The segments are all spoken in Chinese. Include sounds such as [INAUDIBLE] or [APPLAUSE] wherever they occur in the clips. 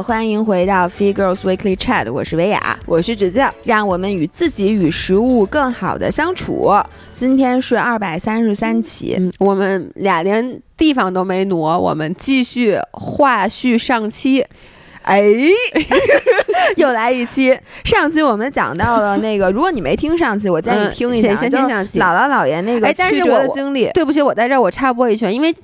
好，欢迎回到 Free Girls Weekly Chat，我是维亚，我是芷教，让我们与自己与食物更好的相处。今天是二百三十三期，嗯，我们俩连地方都没挪，我们继续话续上期。哎，[LAUGHS] 又来一期。上期我们讲到了那个，[LAUGHS] 如果你没听上期，我建议你听一下，先听上期姥姥姥爷那个曲折的经历。对不起，我在这儿我插播一句，因为。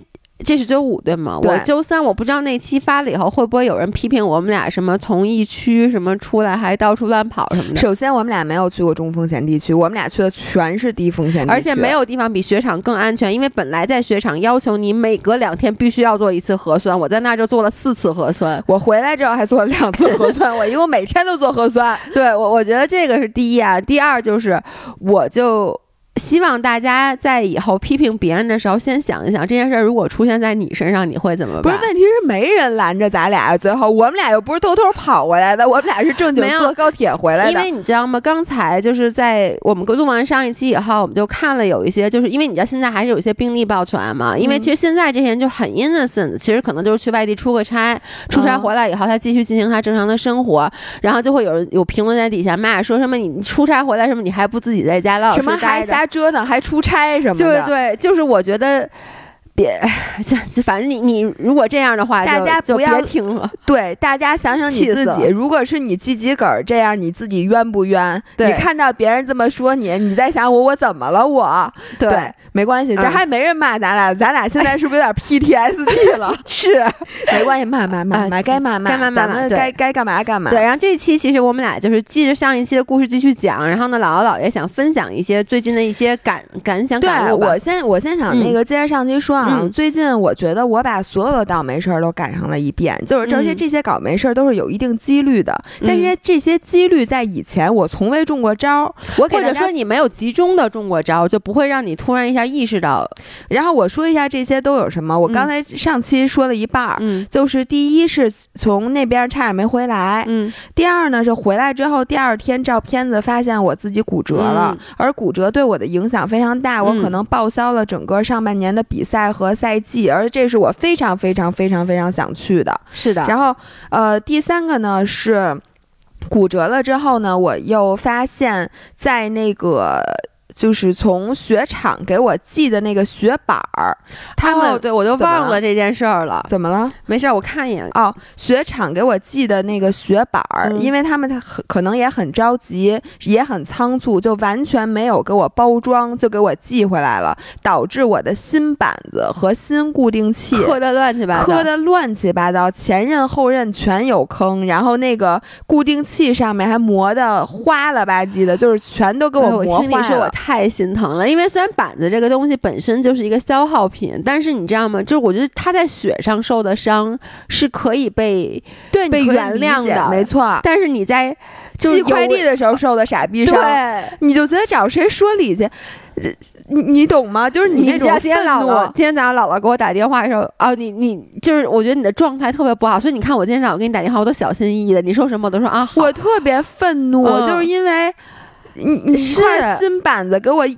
这是周五对吗？我周三我不知道那期发了以后会不会有人批评我们俩什么从疫区什么出来还到处乱跑什么的。首先我们俩没有去过中风险地区，我们俩去的全是低风险地区，而且没有地方比雪场更安全，因为本来在雪场要求你每隔两天必须要做一次核酸，我在那就做了四次核酸，我回来之后还做了两次核酸，我因为我每天都做核酸。[LAUGHS] 对我我觉得这个是第一啊，第二就是我就。希望大家在以后批评别人的时候，先想一想这件事儿如果出现在你身上，你会怎么办？不是，问题是没人拦着咱俩，最后我们俩又不是偷偷跑过来的，我们俩是正经坐高铁回来的。因为你知道吗？刚才就是在我们录完上一期以后，我们就看了有一些，就是因为你知道现在还是有一些病例爆出来嘛。因为其实现在这些人就很 innocent，其实可能就是去外地出个差，出差回来以后，他继续进行他正常的生活，然后就会有人有评论在底下骂，说什么你出差回来什么你还不自己在家老什么还瞎。折腾还出差什么的，对对，就是我觉得。别，反正你你如果这样的话，大家不要听了。对，大家想想你自己，如果是你自己个儿这样，你自己冤不冤？你看到别人这么说你，你在想我我怎么了？我对，没关系，这还没人骂咱俩，咱俩现在是不是有点 [LAUGHS] PTSD 了？[LAUGHS] 是，[LAUGHS] 没关系，骂骂骂骂，该骂骂，咱们该该干嘛干嘛。对，然后这一期其实我们俩就是记着上一期的故事继续讲，然后呢，姥姥姥爷想分享一些最近的一些感感想。对我先我先想那个接着上期说啊。嗯，最近我觉得我把所有的倒霉事儿都赶上了一遍，就是而且这些倒霉事儿都是有一定几率的，但是这些几率在以前我从未中过招，我或者说你没有集中的中过招，就不会让你突然一下意识到。然后我说一下这些都有什么，我刚才上期说了一半儿，嗯，就是第一是从那边差点没回来，嗯，第二呢是回来之后第二天照片子发现我自己骨折了，而骨折对我的影响非常大，我可能报销了整个上半年的比赛。和赛季，而这是我非常非常非常非常想去的。是的。然后，呃，第三个呢是骨折了之后呢，我又发现，在那个。就是从雪场给我寄的那个雪板儿，他们对我都忘了这件事儿了。怎么了？没事儿，我看一眼。哦，雪场给我寄的那个雪板儿，因为他们他可能也很着急，也很仓促，就完全没有给我包装，就给我寄回来了，导致我的新板子和新固定器磕的乱七八糟，磕的乱七八糟，前刃后刃全有坑，然后那个固定器上面还磨的花了吧唧的，就是全都给我磨坏了。太心疼了，因为虽然板子这个东西本身就是一个消耗品，但是你知道吗？就是我觉得他在雪上受的伤是可以被对被原谅的，没错。但是你在寄快递的时候受的傻逼伤，你就觉得找谁说理去？你你懂吗？就是你那种今天姥姥今天早上姥姥给我打电话的时候，哦，你你就是我觉得你的状态特别不好，所以你看我今天早上给你打电话，我都小心翼翼的。你说什么我都说啊，我特别愤怒，就是因为。你你块新板子给我邮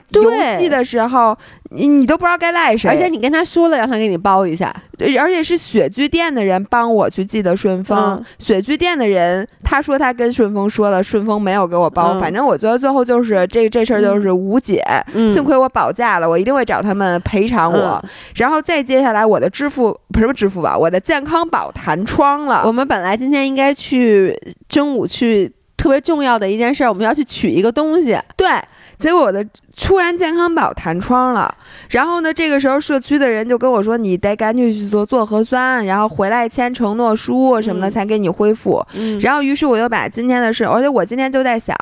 寄的时候，你你都不知道该赖谁，而且你跟他说了让他给你包一下，对，而且是雪具店的人帮我去寄的顺丰，雪具店的人他说他跟顺丰说了，顺丰没有给我包，反正我觉得最后就是这这事儿就是无解，幸亏我保价了，我一定会找他们赔偿我，然后再接下来我的支付不是支付宝，我的健康宝弹窗了，我们本来今天应该去中午去。特别重要的一件事，我们要去取一个东西。对，结果我的突然健康宝弹窗了。然后呢，这个时候社区的人就跟我说：“你得赶紧去做做核酸，然后回来签承诺书什么的，才给你恢复。”然后，于是我又把今天的事，而且我今天就在想。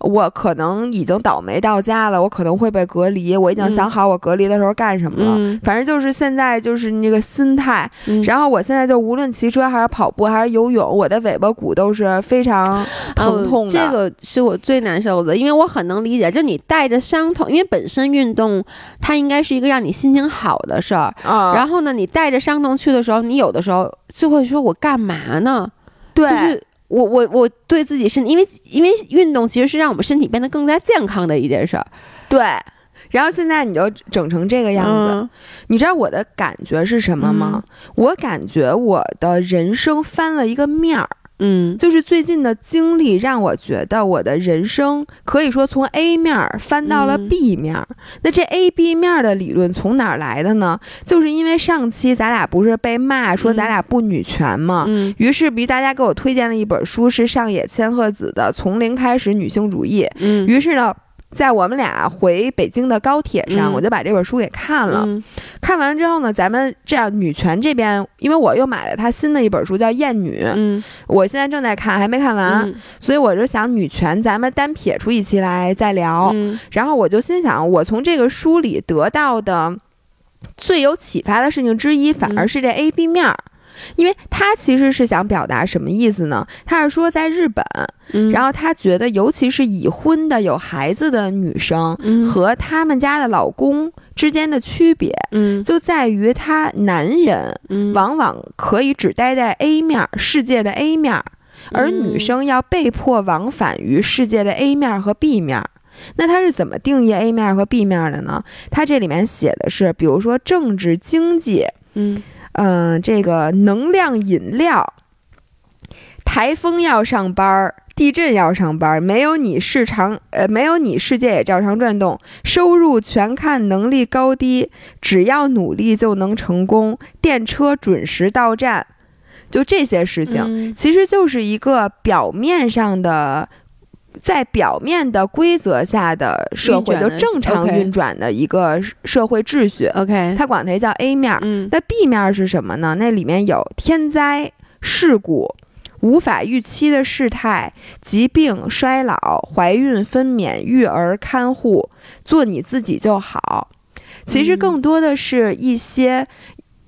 我可能已经倒霉到家了，我可能会被隔离。我已经想好我隔离的时候干什么了。反正就是现在就是那个心态。然后我现在就无论骑车还是跑步还是游泳，我的尾巴骨都是非常疼痛的。这个是我最难受的，因为我很能理解，就你带着伤痛，因为本身运动它应该是一个让你心情好的事儿。然后呢，你带着伤痛去的时候，你有的时候就会说：“我干嘛呢？”对。就是我我我对自己身，因为因为运动其实是让我们身体变得更加健康的一件事儿，对。然后现在你就整成这个样子，嗯你知道我的感觉是什么吗？我感觉我的人生翻了一个面儿，嗯就是最近的经历让我觉得我的人生可以说从 A 面儿翻到了嗯 B 面儿。那这 A、B 面儿的理论从哪儿来的呢？就是因为上期咱俩不是被骂说咱俩不女权吗？嗯于是，比大家给我推荐了一本书，是上野千鹤子的《从零开始女性主义》。嗯，于是呢，在我们俩回北京的高铁上，嗯我就把这本书给看了。嗯看完之后呢，咱们这样女权这边，因为我又买了他新的一本书叫《厌女》，嗯我现在正在看，还没看完，嗯所以我就想女权咱们单撇出一期来再聊。嗯然后我就心想，我从这个书里得到的最有启发的事情之一，反而嗯是这 A、B 面儿。因为他其实是想表达什么意思呢？他是说，在日本，嗯，然后他觉得，尤其是已婚的有孩子的女生嗯和他们家的老公之间的区别，嗯就在于他男人嗯往往可以只待在 A 面儿世界的 A 面儿，而女嗯生要被迫往返于世界的 A 面儿和 B 面儿。那他是怎么定义 A 面儿和 B 面儿的呢？他这里面写的是，比如说政治、经济，嗯嗯、这个能量饮料，台风要上班儿，地震要上班儿，没有你市场，呃，没有你世界也照常转动。收入全看能力高低，只要努力就能成功。电车准时到站，就这些事情，嗯其实就是一个表面上的。在表面的规则下的社会，就正常运转的一个社会秩序，OK，他管它叫 A 面儿。嗯那 B 面是什么呢？那里面有天灾、事故、无法预期的事态、疾病、衰老、怀孕、分娩、育儿、看护，做你自己就好。其实嗯更多的是一些，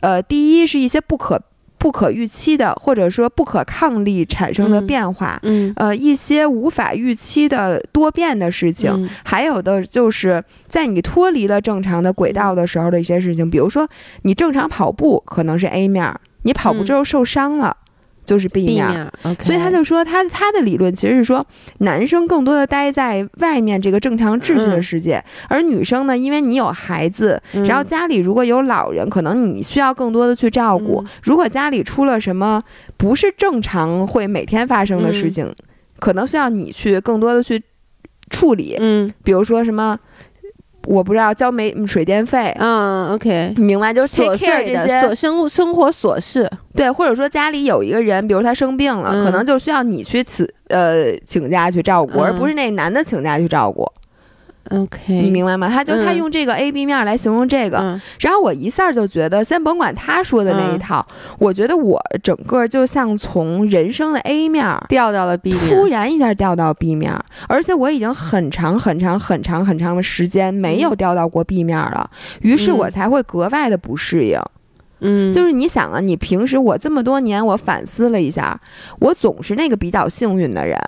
呃，第一是一些不可不可预期的，或者说不可抗力产生的嗯。变化，嗯。呃，一些无法预期的多变的事情，嗯。还有的就是在你脱离了正常的轨嗯道的时候的一些事情，比如说你正常跑步可能是 A 面儿，你跑步之后受伤了、就是。面，OK，所以他就说他他的理论其实是说，男生更多的待在外面这个正常秩序的嗯世界，而女生呢，因为你有孩子，然后家里如果有老人，可能你需要更多的去照顾。嗯如果家里出了什么不是正常会每天发生的事嗯情，可能需要你去更多的去处理。嗯比如说什么，我不知道交煤水电费，嗯 OK，你明白？就是 take 琐 care 碎这些。琐生活生活琐事，对，或者说家里有一个人，比如他生病了，嗯。可能就需要你去此呃请假去照顾，嗯。而不是那男的请假去照顾，OK，你明白吗？他就他嗯用这个 A B 面来形容这个，嗯。然后我一下就觉得，先甭管他说的那一嗯。套，我觉得我整个就像从人生的 A 面儿掉到了 B 面。突，然一下掉到 B 面儿，而且我已经很长很长很长很长的时间没有掉到过 B 面儿了，于是我嗯。才会格外的不适应。嗯，就是你想啊，你平时我这么多年，我反思了一下，我总是那个比较幸运的人。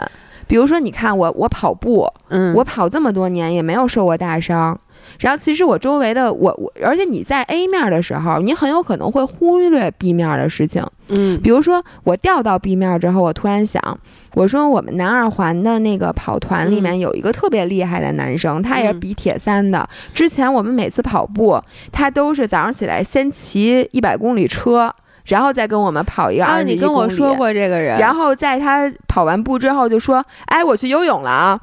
比如说，你看我，我跑步，嗯我跑这么多年也没有受过大伤。然后其实我周围的我我，而且你在 A 面的时候，你很有可能会忽略 B 面的事情。嗯比如说，我掉到 B 面之后，我突然想，我说我们南二环的那个跑团里面有一个特别厉害的男生，他也是嗯比铁三的。之前我们每次跑步，他都是早上起来先骑一百公里车，然后再跟我们跑一个啊，你跟我说。过这个人，然后在他跑完步之后就说：“哎，我去游泳了啊。”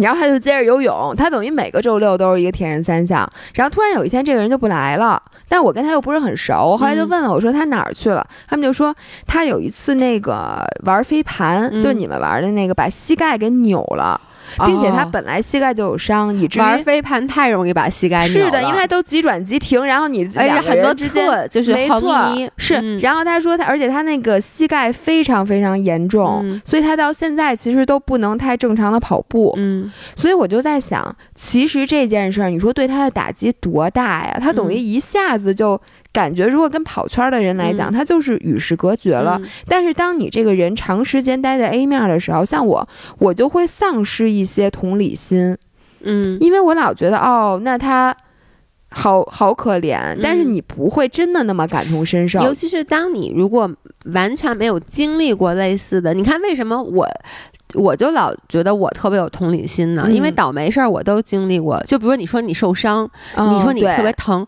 然后他就接着游泳，他等于每个周六都是一个铁人三项。然后突然有一天，这个人就不来了，但我跟他又不是很熟，我后来就嗯问了，我说他哪儿去了？他们就说他有一次那个玩飞盘，嗯就你们玩的那个，把膝盖给扭了，并且他哦本来膝盖就有伤，以至于玩飞盘太容易把膝盖扭是的，因为他都急转急停，然后你而且很多侧就是没错，是。嗯然后他说他，而且他那个膝盖非常非常严重，嗯所以他到现在其实都不能太正常的跑步。嗯所以我就在想，其实这件事儿，你说对他的打击多大呀？他等于嗯一下子就感觉，如果跟跑圈的人来讲，嗯他就是与世隔绝了。嗯但是当你这个人长时间待在 A 面的时候，像我，我就会丧失一些同理心，嗯因为我老觉得哦，那他。好好可怜，但是嗯你不会真的那么感同身受。尤其是当你如果完全没有经历过类似的，你看为什么我我就老觉得我特别有同理心呢，因为倒霉事儿我都经历过。就比如你说你受伤，你说你特别疼，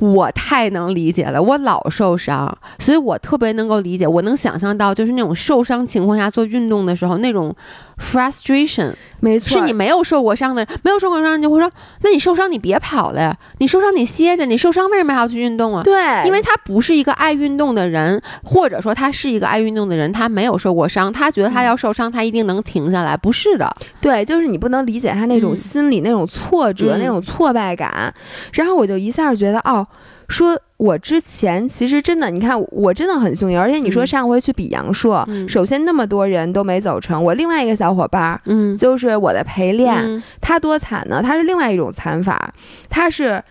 我太能理解了。我老受伤，所以我特别能够理解。我能想象到，就是那种受伤情况下做运动的时候那种 frustration。没错，是你没有受过伤的，没有受过伤，你就会说，那你受伤你别跑了呀，你受伤你歇着，你受伤为什么还要去运动啊？对，因为他不是一个爱运动的人，或者说他是一个爱运动的人，他没有受过伤，他觉得他要受伤，他一定能。能停下来？不是的，对，就是你不能理解他那种心理那种挫折、那种挫败感。然后我就一下觉得，哦，说我之前其实真的，你看，我真的很幸运。而且你说上回去比杨硕，首先那么多人都没走成。我另外一个小伙伴，嗯，就是我的陪练，他多惨呢？他是另外一种惨法，他是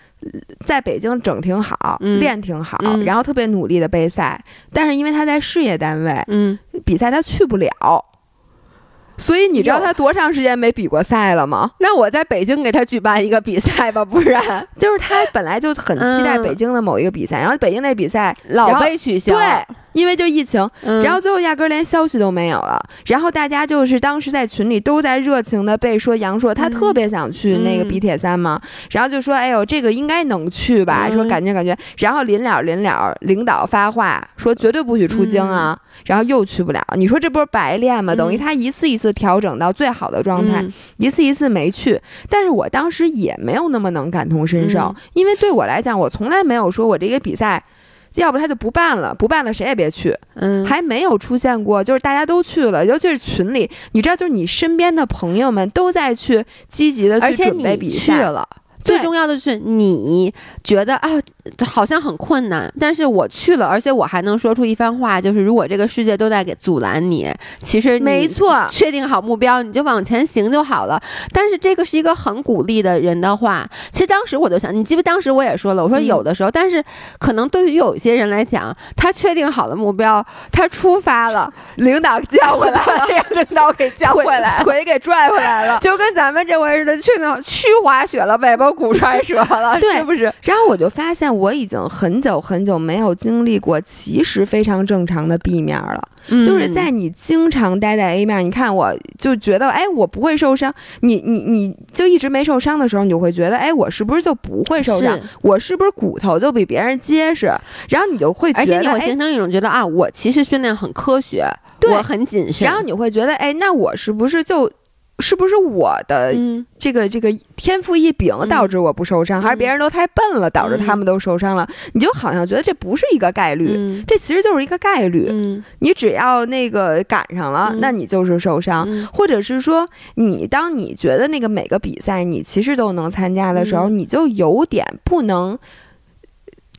在北京整挺好，练挺好，然后特别努力的备赛，但是因为他在事业单位，嗯，比赛他去不了。所以你知道他多长时间没比过赛了吗？那我在北京给他举办一个比赛吧，不然 [LAUGHS] 就是他本来就很期待北京的某一个比赛，然后北京那比赛老被取消。对。因为就疫情，然后最后压根连消息都没有了。然后大家就是当时在群里都在热情的被说杨硕他特别想去那个比铁三嘛，然后就说哎呦这个应该能去吧，说感觉感觉。然后临了临了，领导发话说绝对不许出京啊，然后又去不了。你说这不是白练吗？等于他一次一次调整到最好的状态，一次一次没去。但是我当时也没有那么能感同身受，因为对我来讲，我从来没有说我这个比赛。要不他就不办了，不办了谁也别去。嗯，还没有出现过，就是大家都去了，尤其是群里，你知道，就是你身边的朋友们都在去积极的去准备比赛了。最重要的是，你觉得啊，好像很困难，但是我去了，而且我还能说出一番话，就是如果这个世界都在给阻拦你，其实没错，确定好目标，你就往前行就好了。但是这个是一个很鼓励的人的话。其实当时我就想，你记不？当时我也说了，我说有的时候，但是可能对于有一些人来讲，他确定好了目标，他出发了，领导叫回来了，领导给叫回来，腿给拽回来了，就跟咱们这回似的，去那去滑雪了，尾巴。骨摔折了，是不是？然后我就发现，我已经很久很久没有经历过其实非常正常的 B 面了。就是在你经常待在 A 面，你看我就觉得，哎，我不会受伤。你你你就一直没受伤的时候，你就会觉得，哎，我是不是就不会受伤？我是不是骨头就比别人结实？然后你就会，而且你会形成一种觉得啊，我其实训练很科学，我很谨慎。然后你会觉得，哎，那我是不是就？是不是我的这个这个天赋异禀导致我不受伤，还是别人都太笨了导致他们都受伤了？你就好像觉得这不是一个概率，这其实就是一个概率。你只要那个赶上了，那你就是受伤，或者是说你当你觉得那个每个比赛你其实都能参加的时候，你就有点不能。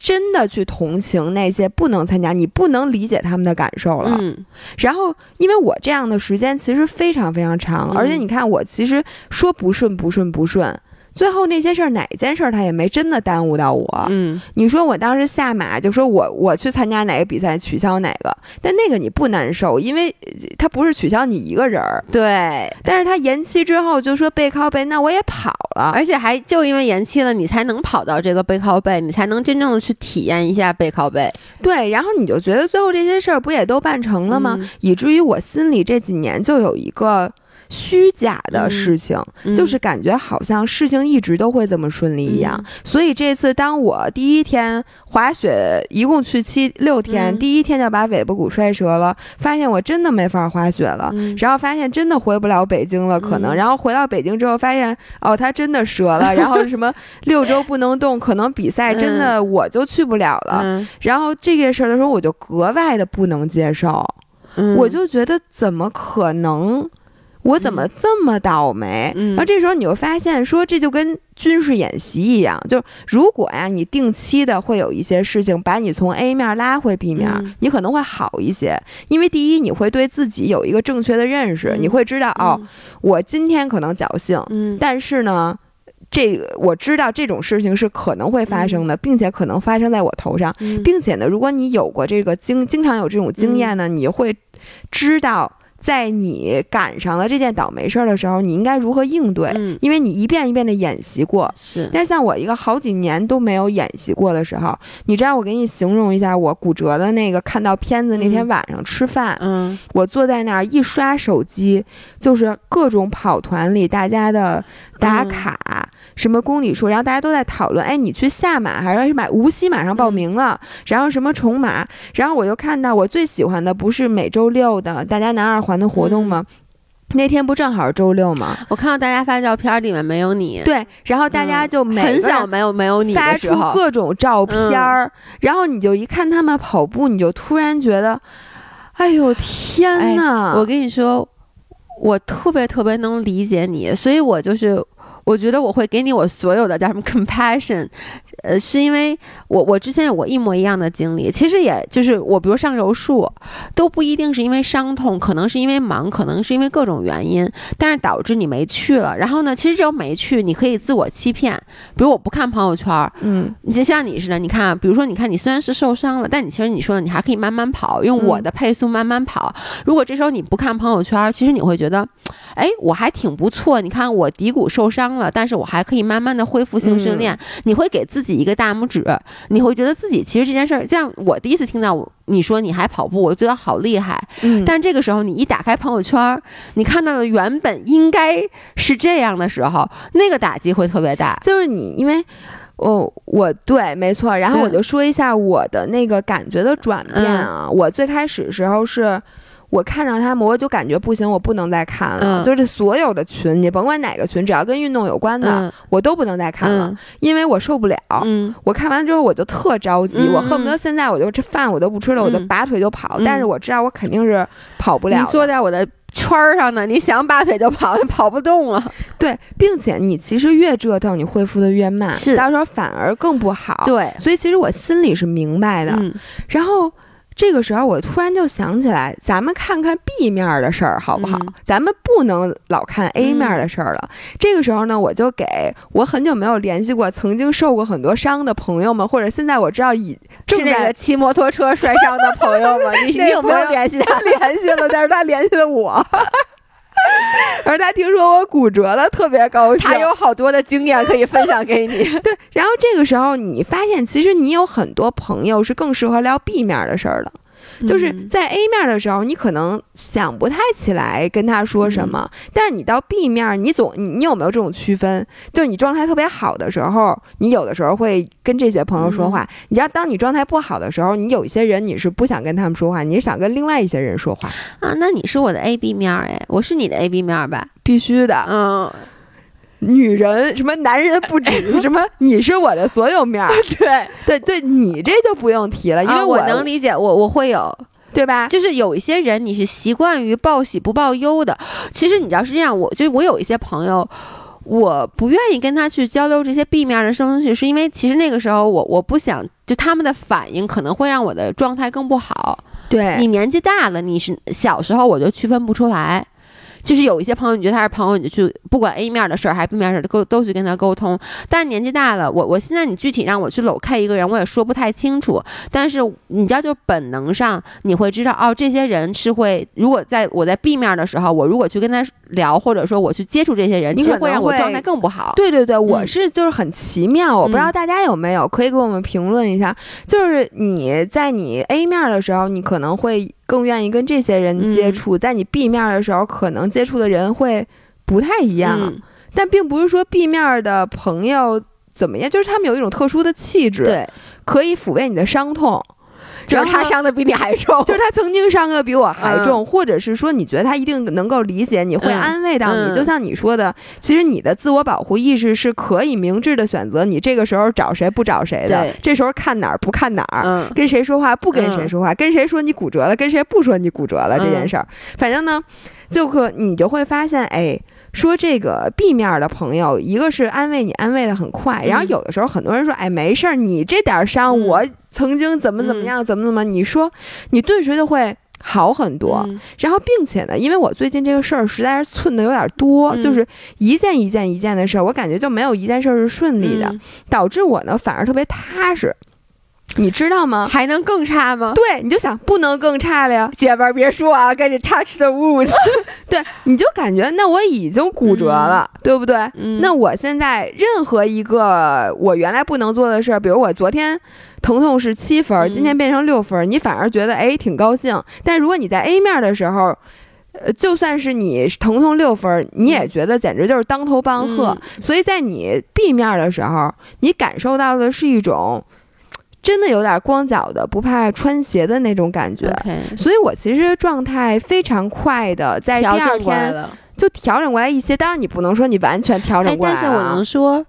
真的去同情那些不能参加，你不能理解他们的感受了。嗯，然后因为我这样的时间其实非常非常长，而且你看我其实说不顺不顺不顺。最后那些事儿哪件事儿他也没真的耽误到我。嗯，你说我当时下马就说我我去参加哪个比赛取消哪个，但那个你不难受，因为他不是取消你一个人儿。对，但是他延期之后就说背靠背，那我也跑了，而且还就因为延期了，你才能跑到这个背靠背，你才能真正的去体验一下背靠背。对，然后你就觉得最后这些事儿不也都办成了吗？以至于我心里这几年就有一个。虚假的事情，就是感觉好像事情一直都会这么顺利一样。所以这次当我第一天滑雪，一共去七六天，第一天就把尾巴骨摔折了，发现我真的没法滑雪了。然后发现真的回不了北京了，可能。然后回到北京之后，发现哦，它真的折了。[LAUGHS] 然后什么六周不能动，可能比赛真的我就去不了了。然后这件事儿的时候，我就格外的不能接受。我就觉得怎么可能？我怎么这么倒霉？然后这时候你就发现，说这就跟军事演习一样，就如果呀，你定期的会有一些事情把你从 A 面拉回 B 面，你可能会好一些。因为第一，你会对自己有一个正确的认识，你会知道哦，我今天可能侥幸，但是呢，这个我知道这种事情是可能会发生的，并且可能发生在我头上，并且呢，如果你有过这个经经常有这种经验呢，你会知道。在你赶上了这件倒霉事儿的时候，你应该如何应对，嗯。因为你一遍一遍的演习过。是，但像我一个好几年都没有演习过的时候，你知道我给你形容一下我骨折的那个看到片子那天嗯。晚上吃饭，嗯。我坐在那儿一刷手机，就是各种跑团里大家的打嗯卡。什么公里数，然后大家都在讨论，哎，你去下马还是买无锡马上报名了，然后什么重马，然后我就看到我最喜欢的不是每周六的大家南二环的活动吗？那天不正好是周六吗？我看到大家发照片，里面没有你，对，然后大家嗯就每很少没有没有你发出各种照片儿，然后你就一看他们跑步，你就突然觉得，哎呦天哎呐！我跟你说，我特别特别能理解你，所以我就是。我觉得我会给你我所有的叫什么 compassion，呃，是因为我我之前有过一模一样的经历，其实也就是我比如上柔术，都不一定是因为伤痛，可能是因为忙，可能是因为各种原因，但是导致你没去了。然后呢，其实这种没去，你可以自我欺骗，比如我不看朋友圈，嗯，你就像你似的，你看啊，比如说，你看你虽然是受伤了，但你其实你说的，你还可以慢慢跑，用我的配速慢慢跑。如果这时候你不看朋友圈，其实你会觉得，哎，我还挺不错。你看我骶骨受伤了，但是我还可以慢慢的恢复性训练。你会给自己一个大拇指，你会觉得自己其实这件事儿，像我第一次听到我你说你还跑步，我觉得好厉害。嗯但这个时候你一打开朋友圈，你看到的原本应该是这样的时候，那个打击会特别大。就是你，因为。哦，我对，没错。然后我嗯就说一下我的那个感觉的转变啊。我最开始时候是，我看到他们，我就感觉不行，我不能再看了。嗯就是所有的群，你甭管哪个群，只要跟运动有关的，嗯我都不能再看了，嗯因为我受不了。嗯我看完之后我就特着急，嗯我恨不得现在我就这饭我都不吃了，我就嗯拔腿就跑。嗯但是我知道我肯定是跑不了你。坐在我的圈儿上呢，你想拔腿就跑，[LAUGHS] 跑不动了。对，并且你其实越折腾，你恢复的越慢，是到时候反而更不好。，对，所以其实我心里是明白的。嗯然后这个时候我突然就想起来，咱们看看 B 面儿的事儿好不好？嗯咱们不能老看 A 面儿的事儿了。这个时候呢，我就给我很久没有联系过、曾经受过很多伤的朋友们，或者现在我知道已正在骑摩托车摔伤的朋友们？你 [LAUGHS] 那你有没有联系他？联系了，但是他联系了我。[LAUGHS] 而他听说我骨折了，特别高兴。他有好多的经验可以分享给你。[LAUGHS] 对，然后这个时候你发现，其实你有很多朋友是更适合聊 B 面的事儿的。就是嗯在 A 面的时候，你可能想不太起来跟他说什么，但是你到 B 面，你总你你有没有这种区分？就是你状态特别好的时候，你有的时候会跟这些朋友说话。你知道，当你状态不好的时候，你有一些人你是不想跟他们说话，你是想跟另外一些人说话，啊，那你是我的 A B 面儿哎，我是你的 A B 面儿吧？必须的。嗯，女人什么男人不止 [LAUGHS] 什么，你是我的所有面儿。[LAUGHS] 对，对对，你这就不用提了，因为啊我能理解，我我会有。对吧？就是有一些人你是习惯于报喜不报忧的，其实你知道是这样，我就是我有一些朋友。我不愿意跟他去交流这些 B 面的东西，是因为其实那个时候我我不想，就他们的反应可能会让我的状态更不好。对你年纪大了，你是小时候我就区分不出来。就是有一些朋友，你觉得他是朋友，你就去不管 A 面的事儿还是 B 面的事儿，都都去跟他沟通。但年纪大了，我我现在你具体让我去搂开一个人，我也说不太清楚。但是你知道，就本能上你会知道，哦，这些人是会，如果在我在 B 面的时候，我如果去跟他聊，或者说我去接触这些人，你其实可能会会让我状态更不好。对对对，我嗯是就是很奇妙，我不知道嗯大家有没有，可以给我们评论一下。就是你在你 A 面的时候，你可能会更愿意跟这些人接嗯触；在你 B 面的时候，可能接触的人会不太一样。嗯，但并不是说 B 面的朋友怎么样，就是他们有一种特殊的气质，对，可以抚慰你的伤痛。就是他伤的比你还重。就是他曾经伤的比我还嗯重，或者是说你觉得他一定能够理解你，会嗯安慰到你。嗯就像你说的，其实你的自我保护意识是可以明智的选择，你这个时候找谁不找谁的，这时候看哪儿不看哪儿。嗯跟谁说话不跟谁嗯说话，跟谁说你骨折了，跟谁不说你骨折了这件嗯事儿，反正呢，就可你就会发现，哎，说这个 B 面的朋友，一个是安慰你，安慰的很快，然后嗯有的时候很多人说，哎，没事儿，你这点儿伤，嗯。我曾经怎么怎么样，怎么怎么，你说你顿时就会好很多。嗯。然后，并且呢，因为我最近这个事儿实在是寸的有点多，嗯。就是一件一件一件的事儿，我感觉就没有一件事儿是顺利的，嗯。导致我呢反而特别踏实。你知道吗？还能更差吗？对，你就想不能更差了呀，姐们儿别说啊，赶紧 touch the wood。[LAUGHS] 对，你就感觉那我已经骨折了，对不对？嗯那我现在任何一个我原来不能做的事儿，比如我昨天疼痛是七分今天变成六分儿，你反而觉得哎挺高兴。但如果你在 A 面的时候，呃，就算是你疼痛六分儿，你也觉得简直就是当头棒喝。嗯所以在你 B 面的时候，你感受到的是一种真的有点光脚的不怕穿鞋的那种感觉。所以我其实状态非常快的，在第二天。就调整过来一些。当然，你不能说你完全调整哎，过来、啊但是我能说，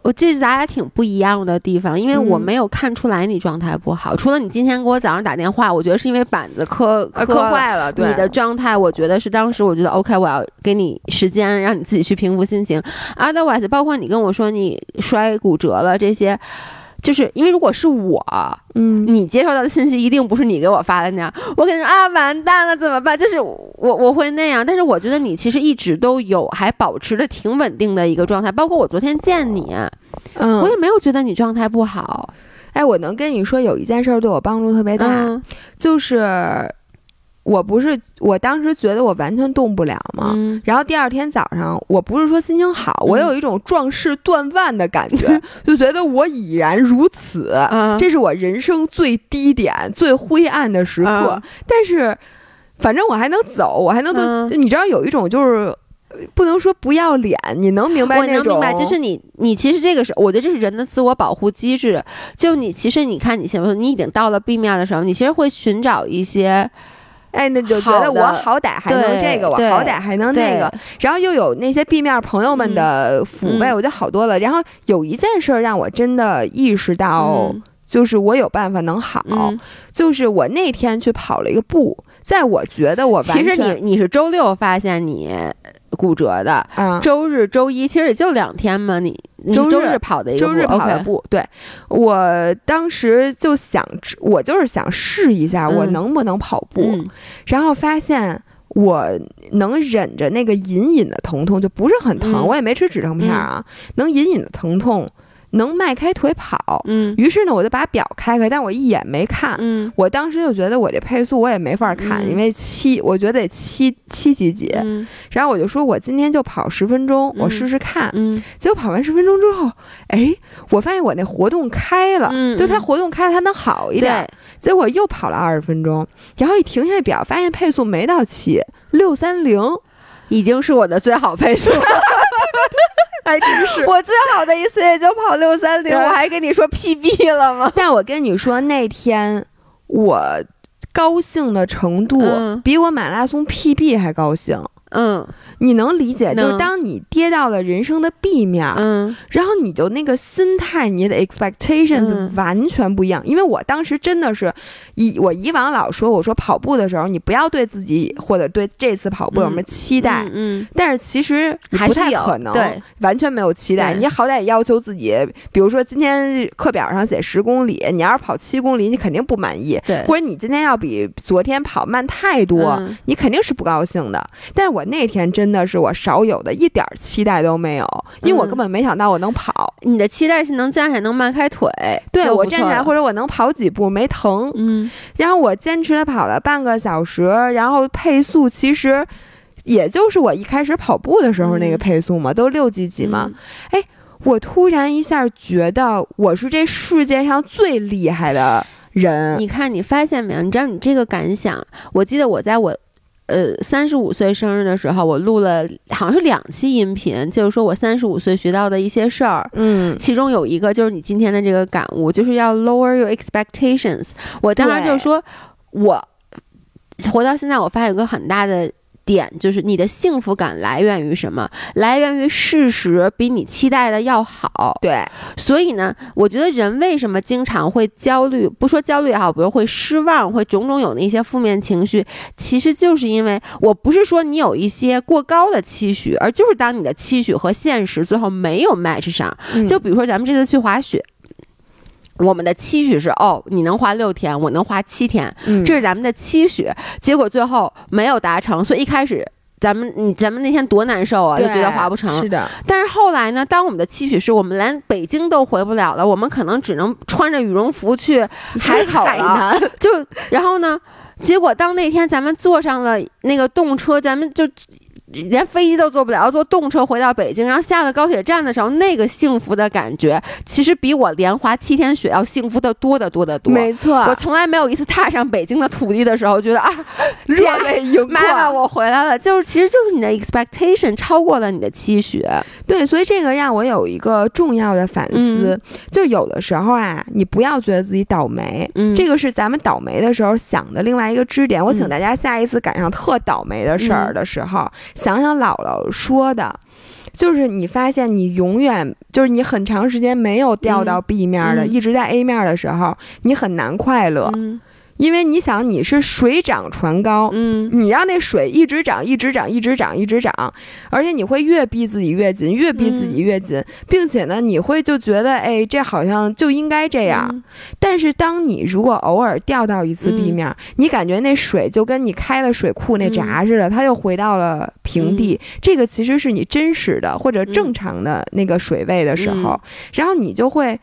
我这是咱俩挺不一样的地方，因为我嗯没有看出来你状态不好，除了你今天给我早上打电话，我觉得是因为板子磕。磕坏了，对你的状态，我觉得是当时我觉得 OK，我要给你时间，让你自己去平复心情。Otherwise，包括你跟我说你摔骨折了这些，就是因为如果是我，嗯。你接收到的信息一定不是你给我发的那样，我感觉啊完蛋了怎么办？就是我我会那样，但是我觉得你其实一直都有还保持着挺稳定的一个状态，包括我昨天见你，嗯，我也没有觉得你状态不好。哎，我能跟你说有一件事儿对我帮助特别大，嗯。就是我不是我当时觉得我完全动不了嘛。嗯然后第二天早上，我不是说心情好，我嗯有一种壮士断腕的感觉，就觉得我已然如此，嗯这是我人生最低点、最灰暗的时刻。嗯但是，反正我还能走，我还能动。嗯你知道，有一种就是呃不能说不要脸，你能明白那种？我能明白，就是你，你其实这个是，我觉得这是人的自我保护机制。就你其实你看你现在你已经到了 B 面的时候，你其实会寻找一些哎，那就觉得我好歹还能这个，我好歹还能那个，然后又有那些 B 面朋友们的抚慰，嗯我觉得好多了。然后有一件事儿让我真的意识到，嗯就是我有办法能好，嗯就是我那天去跑了一个步，在我觉得我完其实你你是周六发现你骨折的，啊。周日、周一其实也就两天嘛，你你周日跑的一个周日跑的步，对。我当时就想，我就是想试一下我嗯能不能跑步，嗯。然后发现我能忍着那个隐隐的疼痛，就不是很疼，嗯。我也没吃止疼片啊，能隐隐的疼痛，能迈开腿跑。嗯于是呢，我就把表开开，但我一眼没看。嗯我当时就觉得我这配速我也没法看，嗯因为七，我觉得得七七几几。嗯然后我就说，我今天就跑十分钟，我嗯试试看。嗯结果跑完十分钟之后，哎，我发现我那活动开了，嗯就它活动开了，它能好一点。对，结果又跑了二十分钟，然后一停下表，发现配速没到七，六三零，已经是我的最好配速。[LAUGHS] 还真是。我最好的一次也就跑六三零，我还跟你说 PB 了吗？但我跟你说，那天我高兴的程度嗯比我马拉松 PB 还高兴。嗯你能理解，就是当你跌到了人生的 B 面，嗯然后你就那个心态，你的 expectations 嗯完全不一样。因为我当时真的是以我以往老说，我说跑步的时候，你不要对自己或者对这次跑步有什么期待。嗯但是其实你不还太可能，对，完全没有期待。你好歹也要求自己，比如说今天课表上写十公里，你要是跑七公里，你肯定不满意。对，或者你今天要比昨天跑慢太多，嗯你肯定是不高兴的。但是我那天真的是我少有的一点儿期待都没有，因为我嗯根本没想到我能跑。你的期待是能站起来，能迈开腿，对我站起来，或者我能跑几步没疼。嗯然后我坚持了跑了半个小时，然后配速其实也就是我一开始跑步的时候那个嗯配速嘛，都六几几嘛。我突然一下觉得我是这世界上最厉害的人。你看，你发现没有？你知道你这个感想？我记得我在我。呃，三十五岁生日的时候，我录了好像是两期音频，就是说我三十五岁学到的一些事儿。嗯，其中有一个就是你今天的这个感悟，就是要 lower your expectations。我当时就是说，我活到现在，我发现有个很大的点，就是你的幸福感来源于什么？来源于事实比你期待的要好。对，所以呢，我觉得人为什么经常会焦虑？不说焦虑也好，比如会失望，会种种有那些负面情绪，其实就是因为我不是说你有一些过高的期许，而就是当你的期许和现实最后没有 match 上。嗯就比如说咱们这次去滑雪。我们的期许是哦，你能滑六天，我能滑七天，嗯这是咱们的期许。结果最后没有达成，所以一开始咱们你咱们那天多难受啊，就觉得划不成。是的。但是后来呢，当我们的期许是我们连北京都回不了了，我们可能只能穿着羽绒服去海口了。就然后呢，结果当那天咱们坐上了那个动车，咱们就。连飞机都坐不了，要坐动车回到北京，然后下了高铁站的时候，那个幸福的感觉，其实比我连滑七天雪要幸福的多得多得多。没错，我从来没有一次踏上北京的土地的时候，觉得啊，热泪盈眶。妈妈，我回来了，就是其实就是你的 expectation 超过了你的期许。对，所以这个让我有一个重要的反思，就有的时候啊，你不要觉得自己倒霉，嗯，这个是咱们倒霉的时候想的另外一个支点。我请大家下一次赶上特倒霉的事儿的时候。想想姥姥说的，就是你发现你永远就是你很长时间没有掉到 B 面的，一直在 A 面的时候，你很难快乐。因为你想，你是水涨船高，嗯，你让那水一直涨，一直涨，一直涨，一直涨，而且你会越逼自己越紧，越逼自己越紧，并且呢，你会就觉得，哎，这好像就应该这样。但是，当你如果偶尔掉到一次地面，你感觉那水就跟你开了水库那闸似的，它又回到了平地。这个其实是你真实的或者正常的那个水位的时候，然后你就会。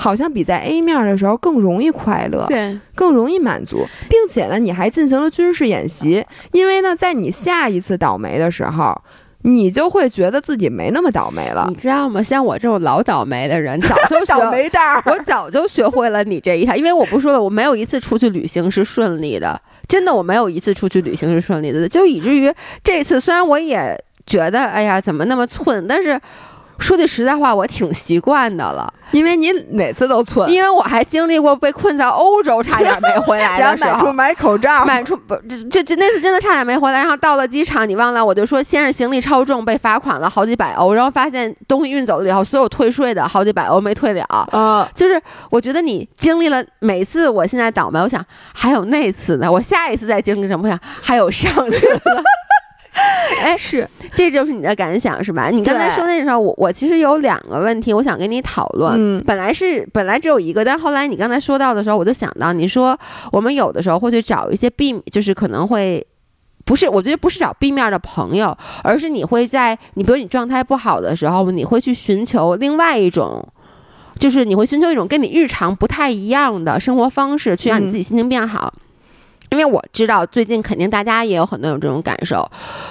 好像比在 A 面的时候更容易快乐，对，更容易满足，并且呢，你还进行了军事演习，因为呢，在你下一次倒霉的时候，你就会觉得自己没那么倒霉了，你知道吗？像我这种老倒霉的人，早就 [LAUGHS] 倒霉蛋儿，我早就学会了你这一套，因为我不说了，我没有一次出去旅行是顺利的，真的，我没有一次出去旅行是顺利的，就以至于这次虽然我也觉得，哎呀，怎么那么寸，但是。说句实在话，我挺习惯的了，因为你每次都寸，因为我还经历过被困在欧洲，差点没回来的 [LAUGHS] 时候，买出买口罩，买出不这这那次真的差点没回来。然后到了机场，你忘了，我就说先是行李超重，被罚款了好几百欧，然后发现东西运走了以后，所有退税的好几百欧没退了。嗯，就是我觉得你经历了每次，我现在倒霉，我想还有那次呢，我下一次再经历什么？我想还有上次。[LAUGHS] [LAUGHS] 哎，是，这就是你的感想是吧？你刚才说那时候，我我其实有两个问题，我想跟你讨论。嗯，本来是本来只有一个，但后来你刚才说到的时候，我就想到，你说我们有的时候会去找一些避就是可能会不是，我觉得不是找 B 面的朋友，而是你会在你比如你状态不好的时候，你会去寻求另外一种，就是你会寻求一种跟你日常不太一样的生活方式，去让你自己心情变好。因为我知道最近肯定大家也有很多有这种感受，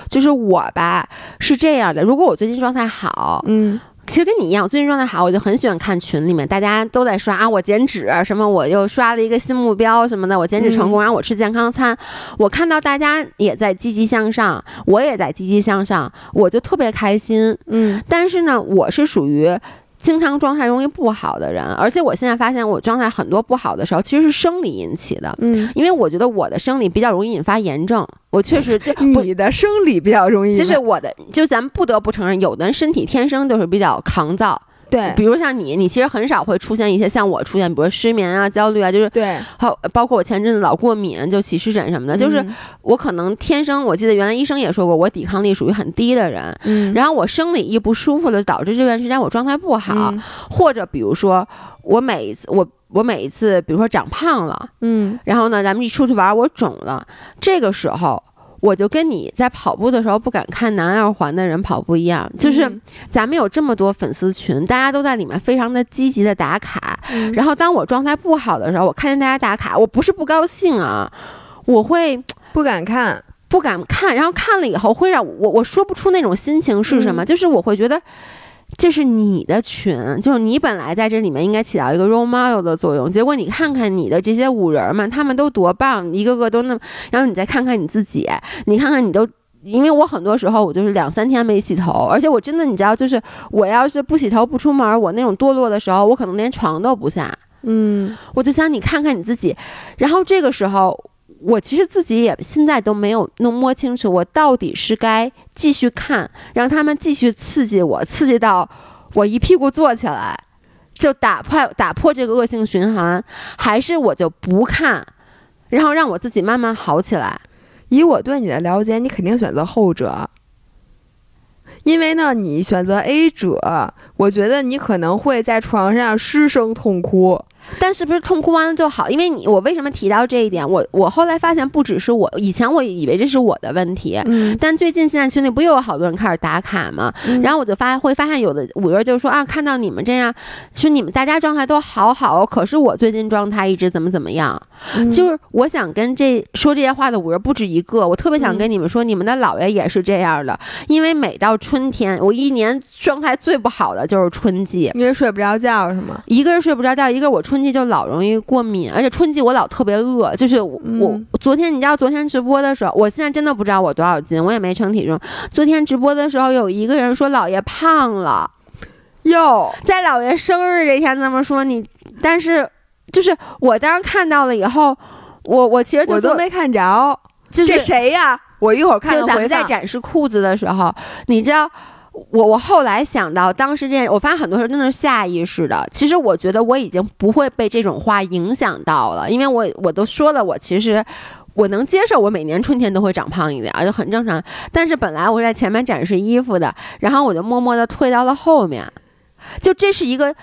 就是我吧是这样的，如果我最近状态好，嗯，其实跟你一样，我最近状态好，我就很喜欢看群里面大家都在刷啊，我减脂什么，我又刷了一个新目标什么的，我减脂成功，然后我吃健康餐，我看到大家也在积极向上，我也在积极向上，我就特别开心，嗯，但是呢，我是属于。经常状态容易不好的人，而且我现在发现我状态很多不好的时候，其实是生理引起的。嗯，因为我觉得我的生理比较容易引发炎症，我确实这 [LAUGHS] 你的生理比较容易，就是我的，就咱们不得不承认，有的人身体天生就是比较抗造。对，比如像你，你其实很少会出现一些像我出现，比如失眠啊、焦虑啊，就是对，好，包括我前阵子老过敏，就起湿疹什么的，就是我可能天生，我记得原来医生也说过，我抵抗力属于很低的人，嗯，然后我生理一不舒服了，导致这段时间我状态不好，或者比如说我每一次我我每一次，比如说长胖了，嗯，然后呢，咱们一出去玩我肿了，这个时候。我就跟你在跑步的时候不敢看南二环的人跑步一样，就是咱们有这么多粉丝群，大家都在里面非常的积极的打卡。然后当我状态不好的时候，我看见大家打卡，我不是不高兴啊，我会不敢看，不敢看，然后看了以后会让我我说不出那种心情是什么，就是我会觉得。这是你的群，就是你本来在这里面应该起到一个 role model 的作用。结果你看看你的这些五人们，他们都多棒，一个个都那么。然后你再看看你自己，你看看你都，因为我很多时候我就是两三天没洗头，而且我真的你知道，就是我要是不洗头不出门，我那种堕落的时候，我可能连床都不下。嗯，我就想你看看你自己，然后这个时候。我其实自己也现在都没有弄摸清楚，我到底是该继续看，让他们继续刺激我，刺激到我一屁股坐起来，就打破打破这个恶性循环，还是我就不看，然后让我自己慢慢好起来。以我对你的了解，你肯定选择后者，因为呢，你选择 A 者，我觉得你可能会在床上失声痛哭。但是不是痛哭完了就好？因为你我为什么提到这一点？我我后来发现不只是我，以前我以为这是我的问题，嗯，但最近现在群里不又有好多人开始打卡吗？然后我就发会发现有的五月就说啊，看到你们这样，说你们大家状态都好好，可是我最近状态一直怎么怎么样？就是我想跟这说这些话的五月不止一个，我特别想跟你们说，你们的姥爷也是这样的，因为每到春天，我一年状态最不好的就是春季，因为睡不着觉是吗？一个是睡不着觉，一个我春季就老容易过敏，而且春季我老特别饿，就是我、嗯昨天你知道昨天直播的时候，我现在真的不知道我多少斤，我也没称体重。昨天直播的时候有一个人说姥爷胖了，哟，在姥爷生日这天这么说你，但是就是我当时看到了以后，我我其实就我都没看着，就是这谁呀？我一会儿看就咱们在。展示裤子的时候，你知道。我我后来想到，当时这件我发现很多人真的是下意识的。其实我觉得我已经不会被这种话影响到了，因为我我都说了，我其实我能接受，我每年春天都会长胖一点，就很正常。但是本来我是在前面展示衣服的，然后我就默默的退到了后面，就这是一个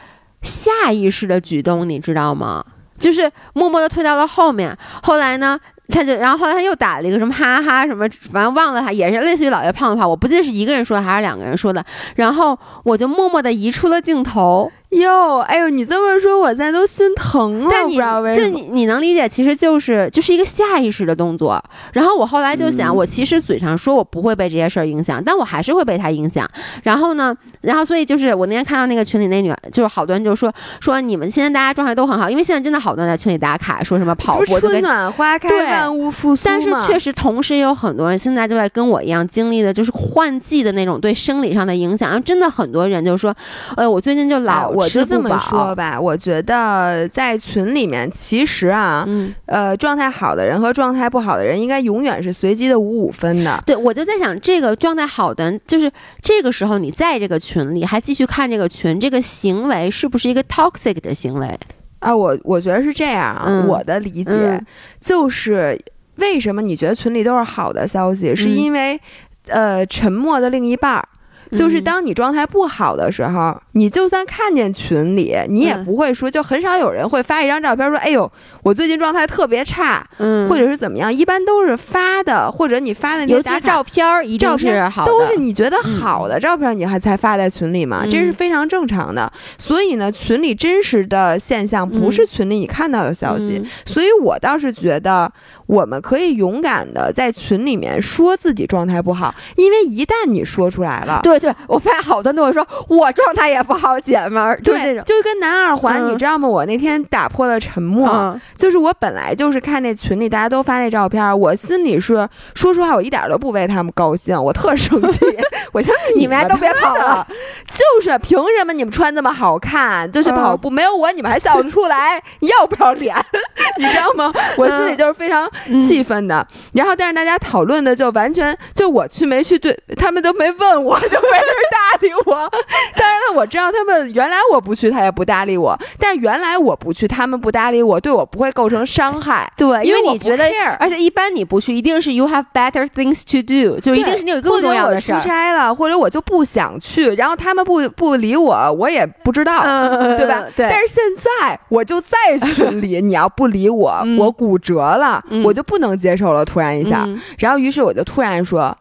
下意识的举动，你知道吗？就是默默的退到了后面。后来呢，他就，然后后来他又打了一个什么哈哈什么，反正忘了他，也是类似于老爷胖的话，我不记得是一个人说的还是两个人说的。然后我就默默的移出了镜头。哟，哎呦，你这么说，我现在都心疼了。但你知道为什么。就你你能理解，其实就是就是一个下意识的动作。然后我后来就想，嗯我其实嘴上说我不会被这些事儿影响，但我还是会被他影响。然后呢，然后所以就是我那天看到那个群里那女，就是好多人就说说你们现在大家状态都很好，因为现在真的好多人在群里打卡，说什么跑步春。暖花开，对万物复苏但是确实，同时也有很多人现在就在跟我一样经历的，就是换季的那种对生理上的影响。然后真的很多人就说，哎，我最近就哎老我吃不饱就这么说吧，我觉得在群里面，其实啊，嗯，呃，状态好的人和状态不好的人，应该永远是随机的五五分的。对，我就在想，这个状态好的，就是这个时候你在这个群里还继续看这个群，这个行为是不是一个 toxic 的行为？啊，我我觉得是这样啊，嗯我的理解、嗯就是，为什么你觉得群里都是好的消息，是嗯因为，呃，沉默的另一半儿。就是嗯当你状态不好的时候，你就算看见群里，你也嗯不会说，就很少有人会发一张照片说：“哎呦，我最近状态特别差，嗯，或者是怎么样。”一般都是发的，或者你发的那些打照片儿一定是照片好的，都是你觉得好的照片，你还才发在群里嘛，嗯这是非常正常的。所以呢，群里真实的现象不是群里你看到的消息。嗯所以我倒是觉得，我们可以勇敢的在群里面说自己状态不好，因为一旦你说出来了。对对，我发现好多人都会说我状态也不好，姐们儿，对，种。就跟男二环，嗯你知道吗？我那天打破了沉默，嗯就是我本来就是看那群里大家都发那照片，我心里是说实话，我一点都不为他们高兴，我特生气。[LAUGHS] 我想 [LAUGHS] 你们还都别跑了了，就是凭什么你们穿这么好看就去跑嗯步，没有我你们还笑得出来，要不要脸？[LAUGHS] 你知道吗？我心里就是非常嗯气愤的。然后，但是大家讨论的就完全就我去没去，对他们都没问我，就没人搭理我。当然了，我知道他们原来我不去，他也不搭理我，但是原来我不去，他们不搭理我，对我不会构成伤害。对，因因为你觉得而且一般你不去，一定是 you have better things to do，就一定是你有更重要的事儿我出。差了，或者我就不想去，然后他们不不理我，我也不知道。嗯对吧？对，但是现在我就在群里，你要不理我，嗯我骨折了，[LAUGHS] 嗯我就不能接受了。突然一下，嗯然后于是我就突然说：“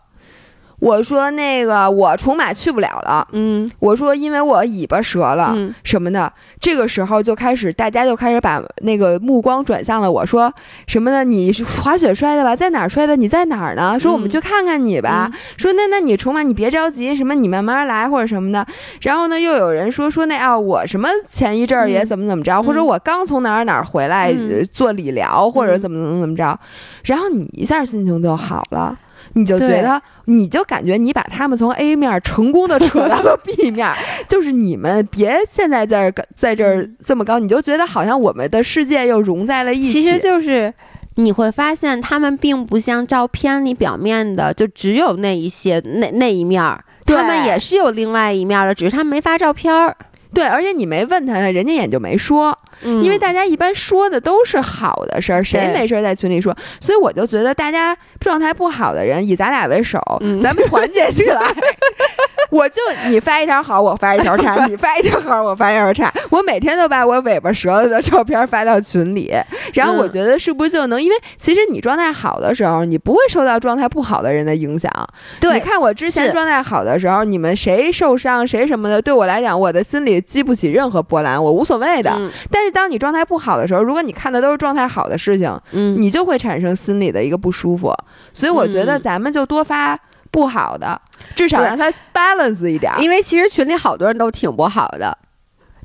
我说那个我重马去不了了。嗯我说因为我尾巴折了、嗯什么的。这个时候就开始大家就开始把那个目光转向了我说什么的？你是滑雪摔的吧？在哪儿摔的？你在哪儿呢？说我们嗯去看看你吧。说那那你重马你别着急，什么你慢慢来或者什么的。然后呢，又有人说说那啊我什么前一阵儿也嗯怎么怎么着，或者我刚从哪儿哪儿回来、做理疗或者嗯怎么怎么怎么着，然后你一下心情就好了。你就觉得，你就感觉你把他们从 A 面成功的扯到了 [LAUGHS] B 面，就是你们别现在这儿在这儿这么高，你就觉得好像我们的世界又融在了一起。其实就是你会发现，他们并不像照片里表面的，就只有那一些那那一面儿，他们也是有另外一面儿的，只是他们没发照片儿。对，而且你没问他，人家也就没说，嗯因为大家一般说的都是好的事儿，谁没事儿在群里说？所以我就觉得大家状态不好的人，以咱俩为首，嗯咱们团结起来。[LAUGHS] 我就你发一条好，我发一条差；你发一条好，我发一条差。我每天都把我尾巴折了的照片发到群里，然后我觉得是不是就能？因为其实你状态好的时候，你不会受到状态不好的人的影响。对，你看我之前状态好的时候，你们谁受伤谁什么的，对我来讲，我的心里激不起任何波澜，我无所谓的。但是当你状态不好的时候，如果你看的都是状态好的事情，嗯，你就会产生心里的一个不舒服。所以我觉得咱们就多发不好的，至少让他 balance 一点。因为其实群里好多人都挺不好的。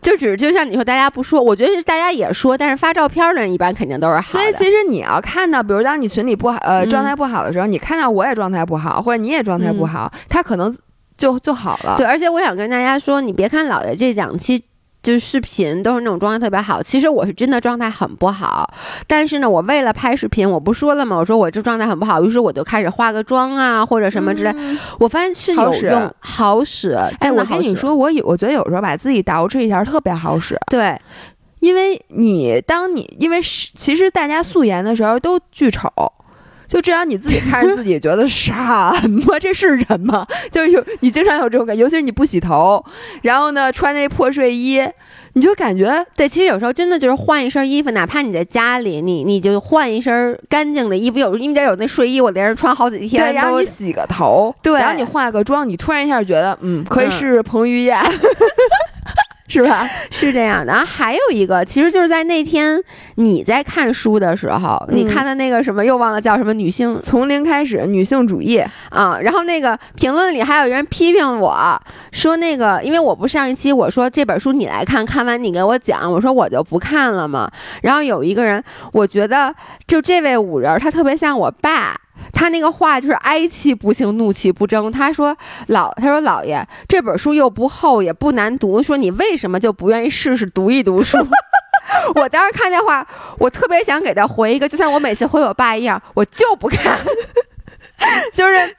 就只就像你说，大家不说，我觉得是大家也说，但是发照片的人一般肯定都是好的。所以其实你要看到，比如当你群里不好，呃，状态不好的时候，你看到我也状态不好，或者你也状态不好，他可能就就好了。对，而且我想跟大家说，你别看老爷这两期。就是视频都是那种状态特别好，其实我是真的状态很不好，但是呢，我为了拍视频，我不说了吗？我说我这状态很不好，于是我就开始化个妆啊，或者什么之类。我发现是有用，好使。哎，我跟你说，我有，我觉得有时候把自己捯饬一下特别好使。对，因为你当你因为是其实大家素颜的时候都巨丑，就这样你自己看着自己觉得什么这是人吗？[LAUGHS] 就是有你经常有这种感觉，尤其是你不洗头，然后呢穿那破睡衣。你就感觉对，其实有时候真的就是换一身衣服，哪怕你在家里，你你就换一身干净的衣服。有因为有那睡衣，我连着穿好几天。对然后你洗个头，对，然后你化个妆，你突然一下觉得，嗯，可以试试彭于晏。是吧？[LAUGHS] 是这样的。然后还有一个，其实就是在那天你在看书的时候，你看的那个什么，又忘了叫什么，女性从零开始，女性主义啊。然后那个评论里还有人批评我说，那个因为我不上一期我说这本书你来看看完你给我讲，我说我就不看了嘛。然后有一个人，我觉得就这位五人，他特别像我爸。他那个话就是哀其不幸，怒其不争。他说：“老，他说老爷，这本书又不厚，也不难读。说你为什么就不愿意试试读一读书？” [LAUGHS] 我当时看那话，我特别想给他回一个，就像我每次回我爸一样，我就不看，就是。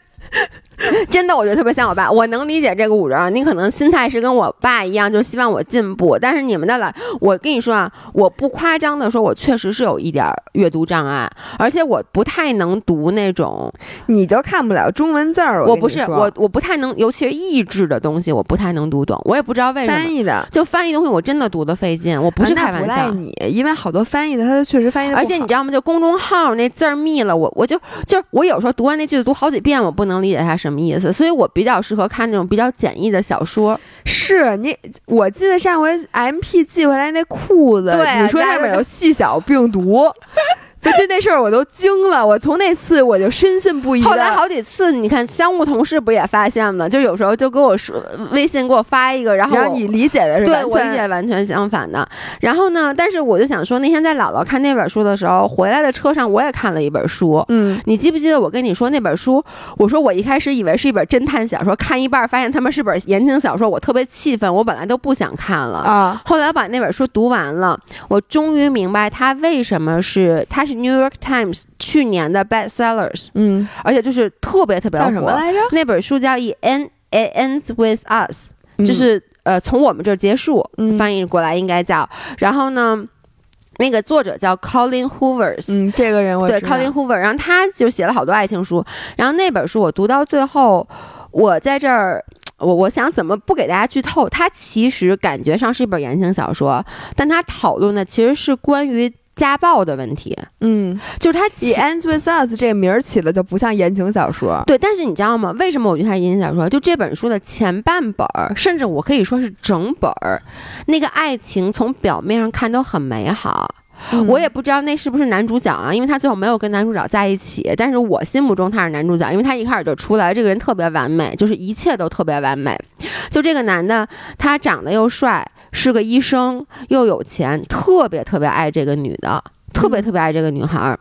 [LAUGHS] 真的，我觉得特别像我爸。我能理解这个五人，你可能心态是跟我爸一样，就希望我进步。但是你们的来，我跟你说啊，我不夸张的说，我确实是有一点阅读障碍，而且我不太能读那种，你就看不了中文字儿。我不是我，我不太能，尤其是意制的东西，我不太能读懂。我也不知道为什么翻译的，就翻译东西，我真的读的费劲。我不是开玩笑，你，因为好多翻译的，他确实翻译的。而且你知道吗？就公众号那字儿密了，我我就就是我有时候读完那句子读好几遍，我不能理解他什么意思，所以我。比较适合看那种比较简易的小说。是你，我记得上回 M P 寄回来那裤子，对，你说上面有细小病毒。[LAUGHS] 就那事儿我都惊了，我从那次我就深信不疑。后来好几次，你看商务同事不也发现了？就有时候就给我说微信给我发一个，然后你理解的是对我理解完全相反的。然后呢，但是我就想说，那天在姥姥看那本书的时候，回来的车上我也看了一本书。嗯，你记不记得我跟你说那本书？我说我一开始以为是一本侦探小说，看一半发现他们是本言情小说，我特别气愤，我本来都不想看了啊。后来我把那本书读完了，我终于明白他为什么是他是 New York Times 去年的 bestsellers，嗯，而且就是特别特别火。什么来着？那本书叫《It Ends with Us》，就是呃从我们这儿结束，翻译过来应该叫。然后呢，那个作者叫 Colin Hoover，嗯，这个人我对 Colin Hoover，然后他就写了好多爱情书。然后那本书我读到最后，我在这儿，我我想怎么不给大家剧透？它其实感觉上是一本言情小说，但它讨论的其实是关于。家暴的问题，嗯，就是他《Ends with Us》这个名儿起的就不像言情小说，对。但是你知道吗？为什么我觉得它是言情小说？就这本书的前半本儿，甚至我可以说是整本儿，那个爱情从表面上看都很美好。我也不知道那是不是男主角啊，因为他最后没有跟男主角在一起。但是我心目中他是男主角，因为他一开始就出来，这个人特别完美，就是一切都特别完美。就这个男的，他长得又帅。是个医生，又有钱，特别特别爱这个女的，特别特别爱这个女孩儿。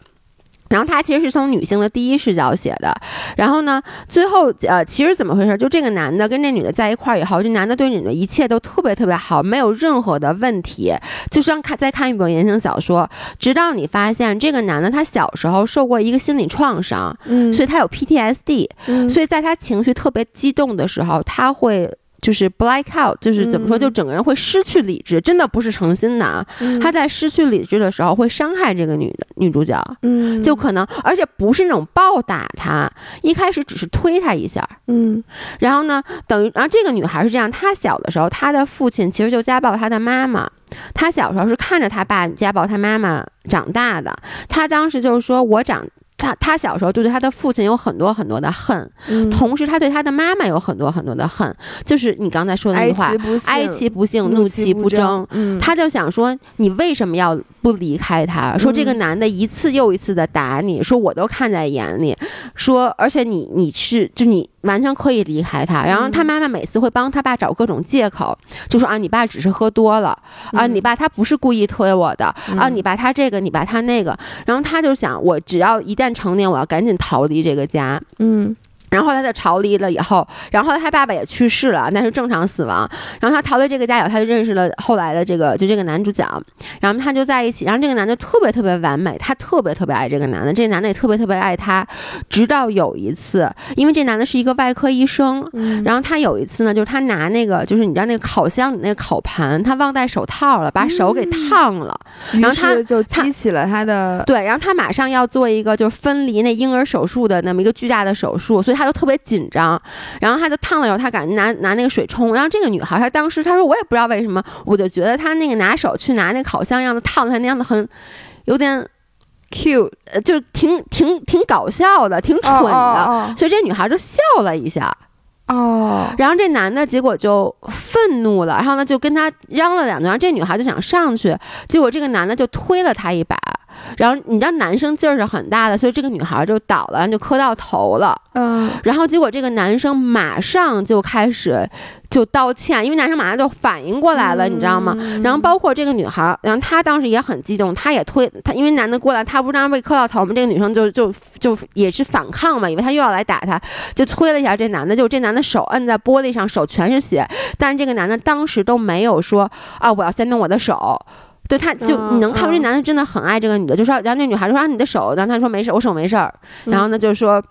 然后他其实是从女性的第一视角写的。然后呢，最后呃，其实怎么回事？就这个男的跟这女的在一块儿以后，这男的对女的一切都特别特别好，没有任何的问题，就像看在看一本言情小说。直到你发现这个男的他小时候受过一个心理创伤，嗯，所以他有 PTSD，嗯，所以在他情绪特别激动的时候，他会。就是 black out，就是怎么说，就整个人会失去理智，真的不是诚心的啊。他在失去理智的时候会伤害这个女的女主角，嗯，就可能，而且不是那种暴打她，一开始只是推她一下，嗯，然后呢，等于，然后这个女孩是这样，她小的时候，她的父亲其实就家暴她的妈妈，她小时候是看着她爸家暴她妈妈长大的，她当时就是说我长。他他小时候就对他的父亲有很多很多的恨，同时他对他的妈妈有很多很多的恨，就是你刚才说的那句话，哀其不幸，怒其不争。他就想说，你为什么要不离开他？说这个男的一次又一次的打你，说我都看在眼里，说而且你你是就你。完全可以离开他，然后他妈妈每次会帮他爸找各种借口，就说啊，你爸只是喝多了，啊，你爸他不是故意推我的，啊，你爸他这个，你爸他那个，然后他就想，我只要一旦成年，我要赶紧逃离这个家，嗯。然后他在逃离了以后，然后他爸爸也去世了，那是正常死亡。然后他逃离这个家以后，他就认识了后来的这个就这个男主角，然后他就在一起。然后这个男的特别特别完美，他特别特别爱这个男的，这个男的也特别特别爱他。直到有一次，因为这男的是一个外科医生，然后他有一次呢，就是他拿那个就是你知道那个烤箱里那个烤盘，他忘戴手套了，把手给烫了，然后他就激起了他的对，然后他马上要做一个就是分离那婴儿手术的那么一个巨大的手术，所以。他就特别紧张，然后他就烫了以后，他赶紧拿拿那个水冲。然后这个女孩，她当时她说我也不知道为什么，我就觉得她那个拿手去拿那烤箱样子烫他那样子很有点 cute，就挺挺挺搞笑的，挺蠢的。所以这女孩就笑了一下。哦，然后这男的结果就愤怒了，然后呢就跟他嚷了两句，然后这女孩就想上去，结果这个男的就推了她一把。然后你知道男生劲儿是很大的，所以这个女孩就倒了，就磕到头了。嗯，然后结果这个男生马上就开始就道歉，因为男生马上就反应过来了，你知道吗？然后包括这个女孩，然后她当时也很激动，她也推他，因为男的过来，她不是当时被磕到头吗？这个女生就就就也是反抗嘛，以为他又要来打她，就推了一下这男的，就这男的手摁在玻璃上，手全是血，但是这个男的当时都没有说啊，我要先动我的手。对，他就你能看出这男的真的很爱这个女的，就说，然后那女孩就说啊，你的手，然后他说没事，我手没事儿，然后呢就是说，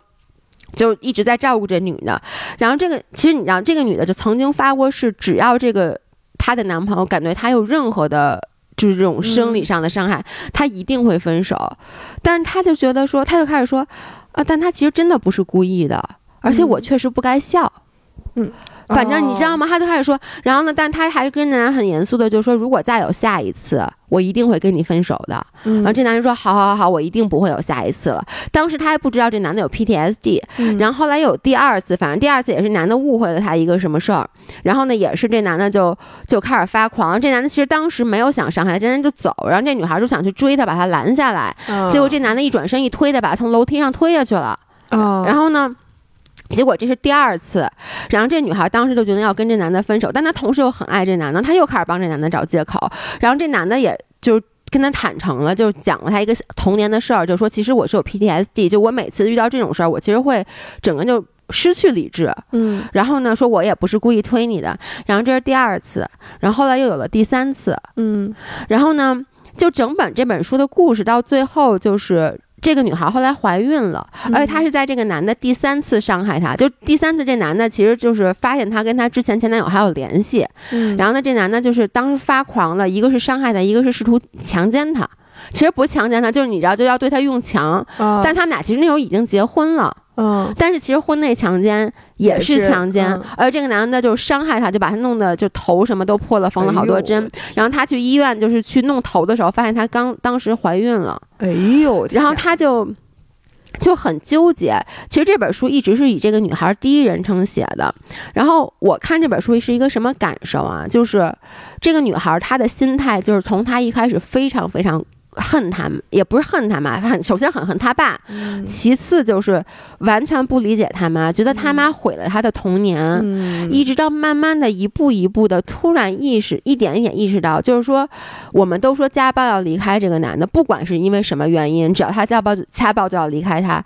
就一直在照顾这女的，然后这个其实你知道，这个女的就曾经发过誓，只要这个她的男朋友感觉她有任何的，就是这种生理上的伤害，她一定会分手，但是她就觉得说，她就开始说，啊，但她其实真的不是故意的，而且我确实不该笑，嗯。反正你知道吗？他就开始说，然后呢，但他还跟男很严肃的就说，如果再有下一次，我一定会跟你分手的。然后这男人说，好好好好，我一定不会有下一次了。当时他还不知道这男的有 PTSD，然后后来有第二次，反正第二次也是男的误会了他一个什么事儿，然后呢，也是这男的就就开始发狂。这男的其实当时没有想伤害他，这男的就走，然后这女孩就想去追他，把他拦下来，结果这男的一转身一推他，把他从楼梯上推下去了。然后呢？结果这是第二次，然后这女孩当时就决定要跟这男的分手，但她同时又很爱这男的，她又开始帮这男的找借口，然后这男的也就跟她坦诚了，就讲了他一个童年的事儿，就说其实我是有 PTSD，就我每次遇到这种事儿，我其实会整个就失去理智，嗯，然后呢，说我也不是故意推你的，然后这是第二次，然后后来又有了第三次，嗯，然后呢，就整本这本书的故事到最后就是。这个女孩后来怀孕了，而且她是在这个男的第三次伤害她，就第三次这男的其实就是发现她跟她之前前男友还有联系，然后呢这男的就是当时发狂了，一个是伤害她，一个是试图强奸她，其实不强奸她，就是你知道就要对她用强，但他们俩其实那时候已经结婚了。嗯，但是其实婚内强奸也是强奸，而这个男的就伤害她，就把她弄得就头什么都破了，缝了好多针。然后她去医院就是去弄头的时候，发现她刚当时怀孕了。哎呦，然后她就就很纠结。其实这本书一直是以这个女孩第一人称写的。然后我看这本书是一个什么感受啊？就是这个女孩她的心态，就是从她一开始非常非常。恨他，也不是恨他妈，很首先很恨他爸，其次就是完全不理解他妈，觉得他妈毁了他的童年，一直到慢慢的一步一步的突然意识，一点一点意识到，就是说，我们都说家暴要离开这个男的，不管是因为什么原因，只要他家暴家暴就要离开他，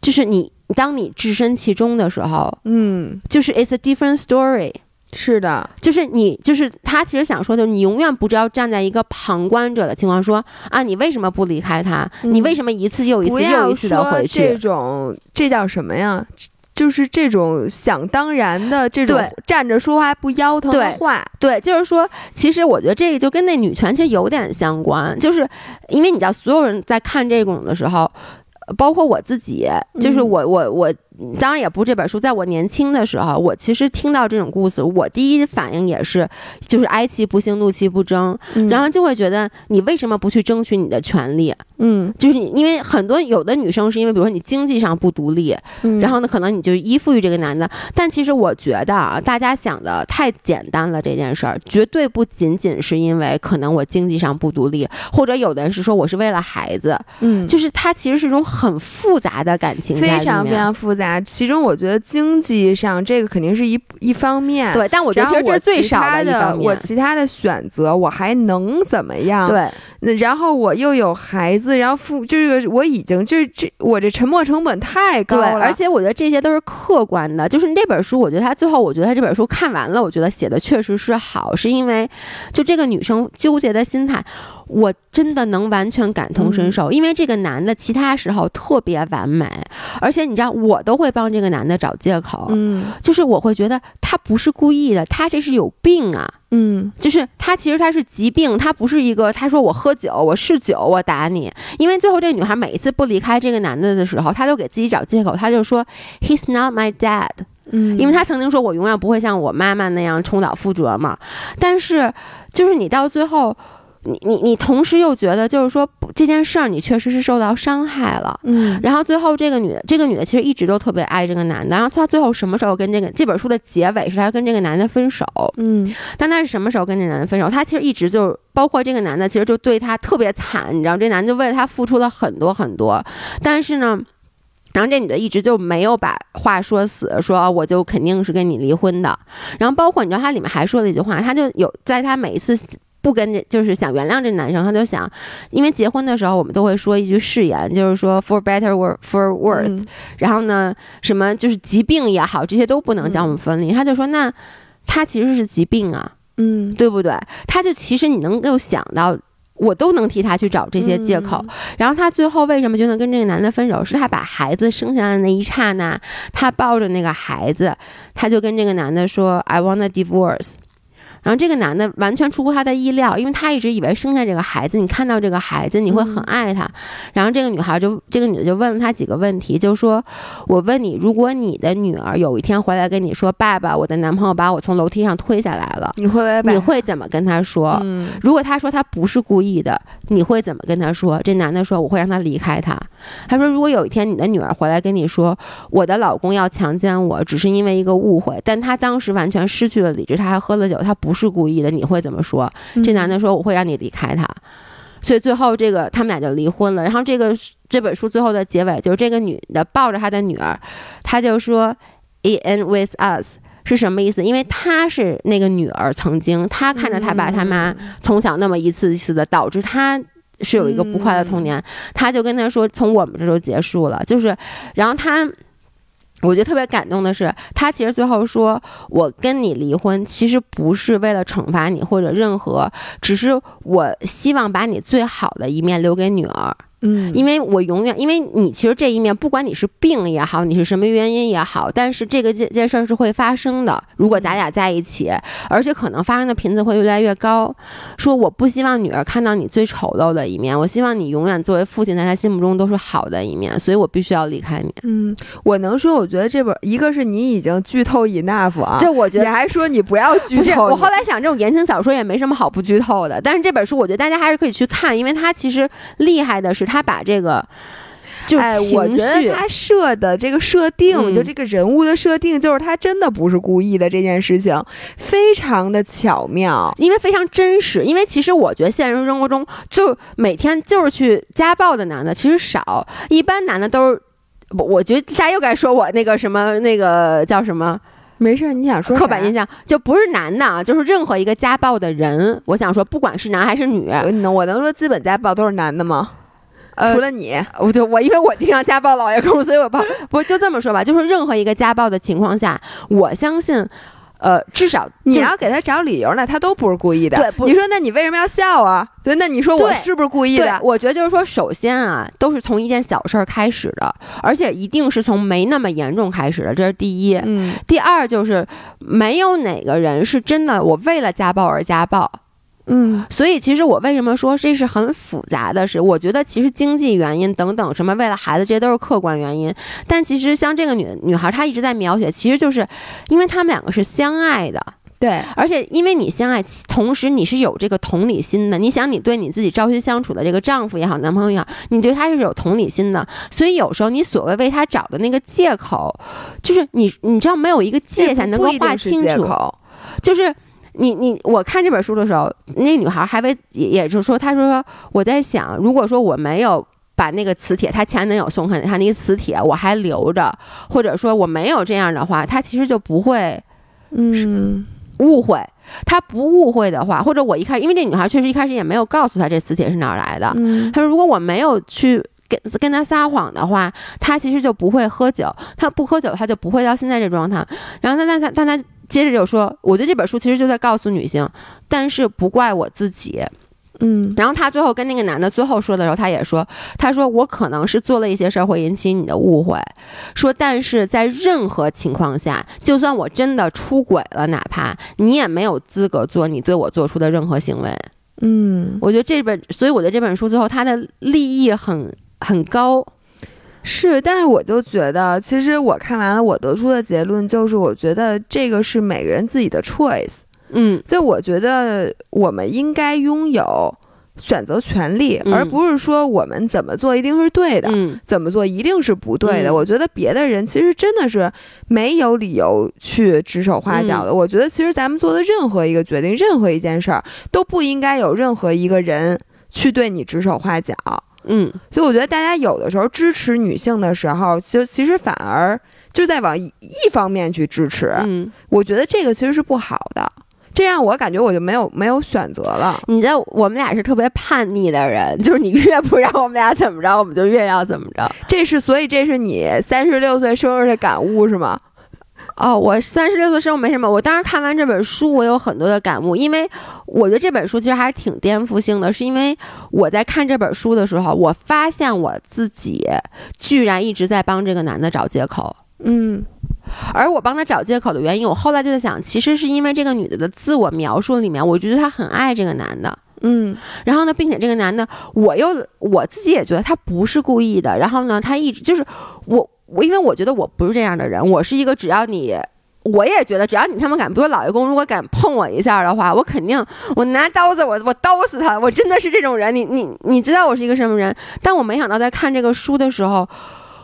就是你当你置身其中的时候，嗯，就是 it's a different story。是的，就是你，就是他，其实想说的，你永远不知道站在一个旁观者的情况说啊，你为什么不离开他？你为什么一次又一次又一次的回去？这种这叫什么呀？就是这种想当然的这种站着说话不腰疼的话。对，就是说，其实我觉得这个就跟那女权其实有点相关，就是因为你知道，所有人在看这种的时候。包括我自己，就是我我我，当然也不是这本书。在我年轻的时候，我其实听到这种故事，我第一反应也是，就是哀其不幸，怒其不争，然后就会觉得你为什么不去争取你的权利？嗯，就是你，因为很多有的女生是因为，比如说你经济上不独立，然后呢，可能你就依附于这个男的。但其实我觉得啊，大家想的太简单了，这件事儿绝对不仅仅是因为可能我经济上不独立，或者有的人是说我是为了孩子，嗯，就是它其实是一种很复杂的感情，非常非常复杂。其中我觉得经济上这个肯定是一一方面，对，但我觉得其实这是最少的一方面。我其他的选择我还能怎么样？对，那然后我又有孩子。然后付这个我已经这这我这沉没成本太高了，而且我觉得这些都是客观的。就是那本书，我觉得他最后，我觉得他这本书看完了，我觉得写的确实是好，是因为就这个女生纠结的心态，我真的能完全感同身受。因为这个男的其他时候特别完美，而且你知道，我都会帮这个男的找借口，嗯，就是我会觉得他不是故意的，他这是有病啊。嗯，就是他其实他是疾病，他不是一个。他说我喝酒，我嗜酒，我打你。因为最后这个女孩每一次不离开这个男的的时候，她都给自己找借口，她就说 He's not my dad。嗯，因为他曾经说我永远不会像我妈妈那样重蹈覆辙嘛。但是就是你到最后。你你你同时又觉得，就是说这件事儿你确实是受到伤害了，嗯，然后最后这个女的，这个女的其实一直都特别爱这个男的，然后她最后什么时候跟这个这本书的结尾是她跟这个男的分手，嗯，但她是什么时候跟这男的分手？她其实一直就包括这个男的，其实就对她特别惨，你知道，这男的就为了她付出了很多很多，但是呢，然后这女的一直就没有把话说死，说我就肯定是跟你离婚的，然后包括你知道她里面还说了一句话，她就有在她每一次。不跟这就是想原谅这男生，他就想，因为结婚的时候我们都会说一句誓言，就是说 for better or for worse，然后呢，什么就是疾病也好，这些都不能将我们分离。他就说，那他其实是疾病啊，嗯，对不对？他就其实你能够想到，我都能替他去找这些借口。然后他最后为什么就能跟这个男的分手？是他把孩子生下来的那一刹那，他抱着那个孩子，他就跟这个男的说，I want a divorce。然后这个男的完全出乎他的意料，因为他一直以为生下这个孩子，你看到这个孩子你会很爱他。然后这个女孩就这个女的就问了他几个问题，就说：“我问你，如果你的女儿有一天回来跟你说，爸爸，我的男朋友把我从楼梯上推下来了，你会你会怎么跟他说？如果他说他不是故意的，你会怎么跟他说？”这男的说：“我会让他离开他。”他说：“如果有一天你的女儿回来跟你说，我的老公要强奸我，只是因为一个误会，但他当时完全失去了理智，他还喝了酒，他不。”不是故意的，你会怎么说？这男的说我会让你离开他，所以最后这个他们俩就离婚了。然后这个这本书最后的结尾就是这个女的抱着她的女儿，她就说 “it end with us” 是什么意思？因为她是那个女儿，曾经她看着她爸她妈从小那么一次一次的，导致她是有一个不快乐童年，她就跟他说从我们这就结束了。就是然后她。我觉得特别感动的是，他其实最后说：“我跟你离婚，其实不是为了惩罚你或者任何，只是我希望把你最好的一面留给女儿。”嗯，因为我永远，因为你其实这一面，不管你是病也好，你是什么原因也好，但是这个件件事儿是会发生的。如果咱俩在一起，而且可能发生的频次会越来越高。说我不希望女儿看到你最丑陋的一面，我希望你永远作为父亲，在她心目中都是好的一面，所以我必须要离开你。嗯，我能说，我觉得这本一个是你已经剧透 enough 啊，这我觉得你还说你不要剧透。我后来想，这种言情小说也没什么好不剧透的，但是这本书我觉得大家还是可以去看，因为它其实厉害的是。他把这个，就我觉得他设的这个设定，就这个人物的设定，就是他真的不是故意的这件事情，非常的巧妙，因为非常真实。因为其实我觉得现实生活中，就每天就是去家暴的男的其实少，一般男的都是，我觉得大家又该说我那个什么那个叫什么？没事，你想说刻板印象就不是男的，就是任何一个家暴的人，我想说，不管是男还是女，我能说资本家暴都是男的吗？除了你，我就我因为我经常家暴老爷公，所以我怕不就这么说吧，就是任何一个家暴的情况下，我相信，呃，至少你要给他找理由呢，他都不是故意的。对你说那你为什么要笑啊？对，那你说我是不是故意的，？我觉得就是说，首先啊，都是从一件小事儿开始的，而且一定是从没那么严重开始的，这是第一。嗯第二就是没有哪个人是真的我为了家暴而家暴，嗯所以其实我为什么说这是很复杂的事？我觉得其实经济原因等等什么，为了孩子这些都是客观原因。但其实像这个女女孩，她一直在描写，其实就是因为他们两个是相爱的，对，而且因为你相爱，同时你是有这个同理心的。你想，你对你自己朝夕相处的这个丈夫也好，男朋友也好，你对他是有同理心的。所以有时候你所谓为他找的那个借口，就是你你知道没有一个界限能够划清楚，口。就是。你你我看这本书的时候，那女孩还为也也就是说，她说我在想，如果说我没有把那个磁铁，她前男友送给她那个磁铁我还留着，或者说我没有这样的话，她其实就不会嗯误会。她不误会的话，或者我一开始，因为这女孩确实一开始也没有告诉她这磁铁是哪儿来的。嗯她说如果我没有去跟跟她撒谎的话，她其实就不会喝酒。她不喝酒，她就不会到现在这状态。然后她但她但她接着就说，我觉得这本书其实就在告诉女性，但是不怪我自己。嗯然后他最后跟那个男的最后说的时候，他也说，他说我可能是做了一些事儿会引起你的误会，说但是在任何情况下，就算我真的出轨了，哪怕你也没有资格做你对我做出的任何行为。嗯，我觉得这本，所以我觉得这本书最后它的立意很很高。是，但是我就觉得，其实我看完了，我得出的结论就是，我觉得这个是每个人自己的 choice。嗯就我觉得我们应该拥有选择权利，嗯而不是说我们怎么做一定是对的。嗯怎么做一定是不对的。嗯我觉得别的人其实真的是没有理由去指手画脚的。嗯我觉得其实咱们做的任何一个决定，任何一件事儿，都不应该有任何一个人去对你指手画脚。嗯所以我觉得大家有的时候支持女性的时候，其其实反而就在往一一方面去支持。嗯，我觉得这个其实是不好的，这样我感觉我就没有没有选择了。你知道我们俩是特别叛逆的人，[LAUGHS] 就是你越不让我们俩怎么着，我们就越要怎么着。这是所以这是你三十六岁生日的感悟是吗？哦，我三十六岁生日没什么，我当时看完这本书，我有很多的感悟，因为我觉得这本书其实还是挺颠覆性的，是因为我在看这本书的时候，我发现我自己居然一直在帮这个男的找借口。嗯而我帮他找借口的原因，我后来就在想，其实是因为这个女的的自我描述里面，我觉得她很爱这个男的。嗯然后呢，并且这个男的，我又我自己也觉得他不是故意的。然后呢，他一直就是我我，因为我觉得我不是这样的人，我是一个只要你。我也觉得，只要你他们敢，比如老爷公如果敢碰我一下的话，我肯定我拿刀子我我刀死他，我真的是这种人。你你你知道我是一个什么人？但我没想到在看这个书的时候，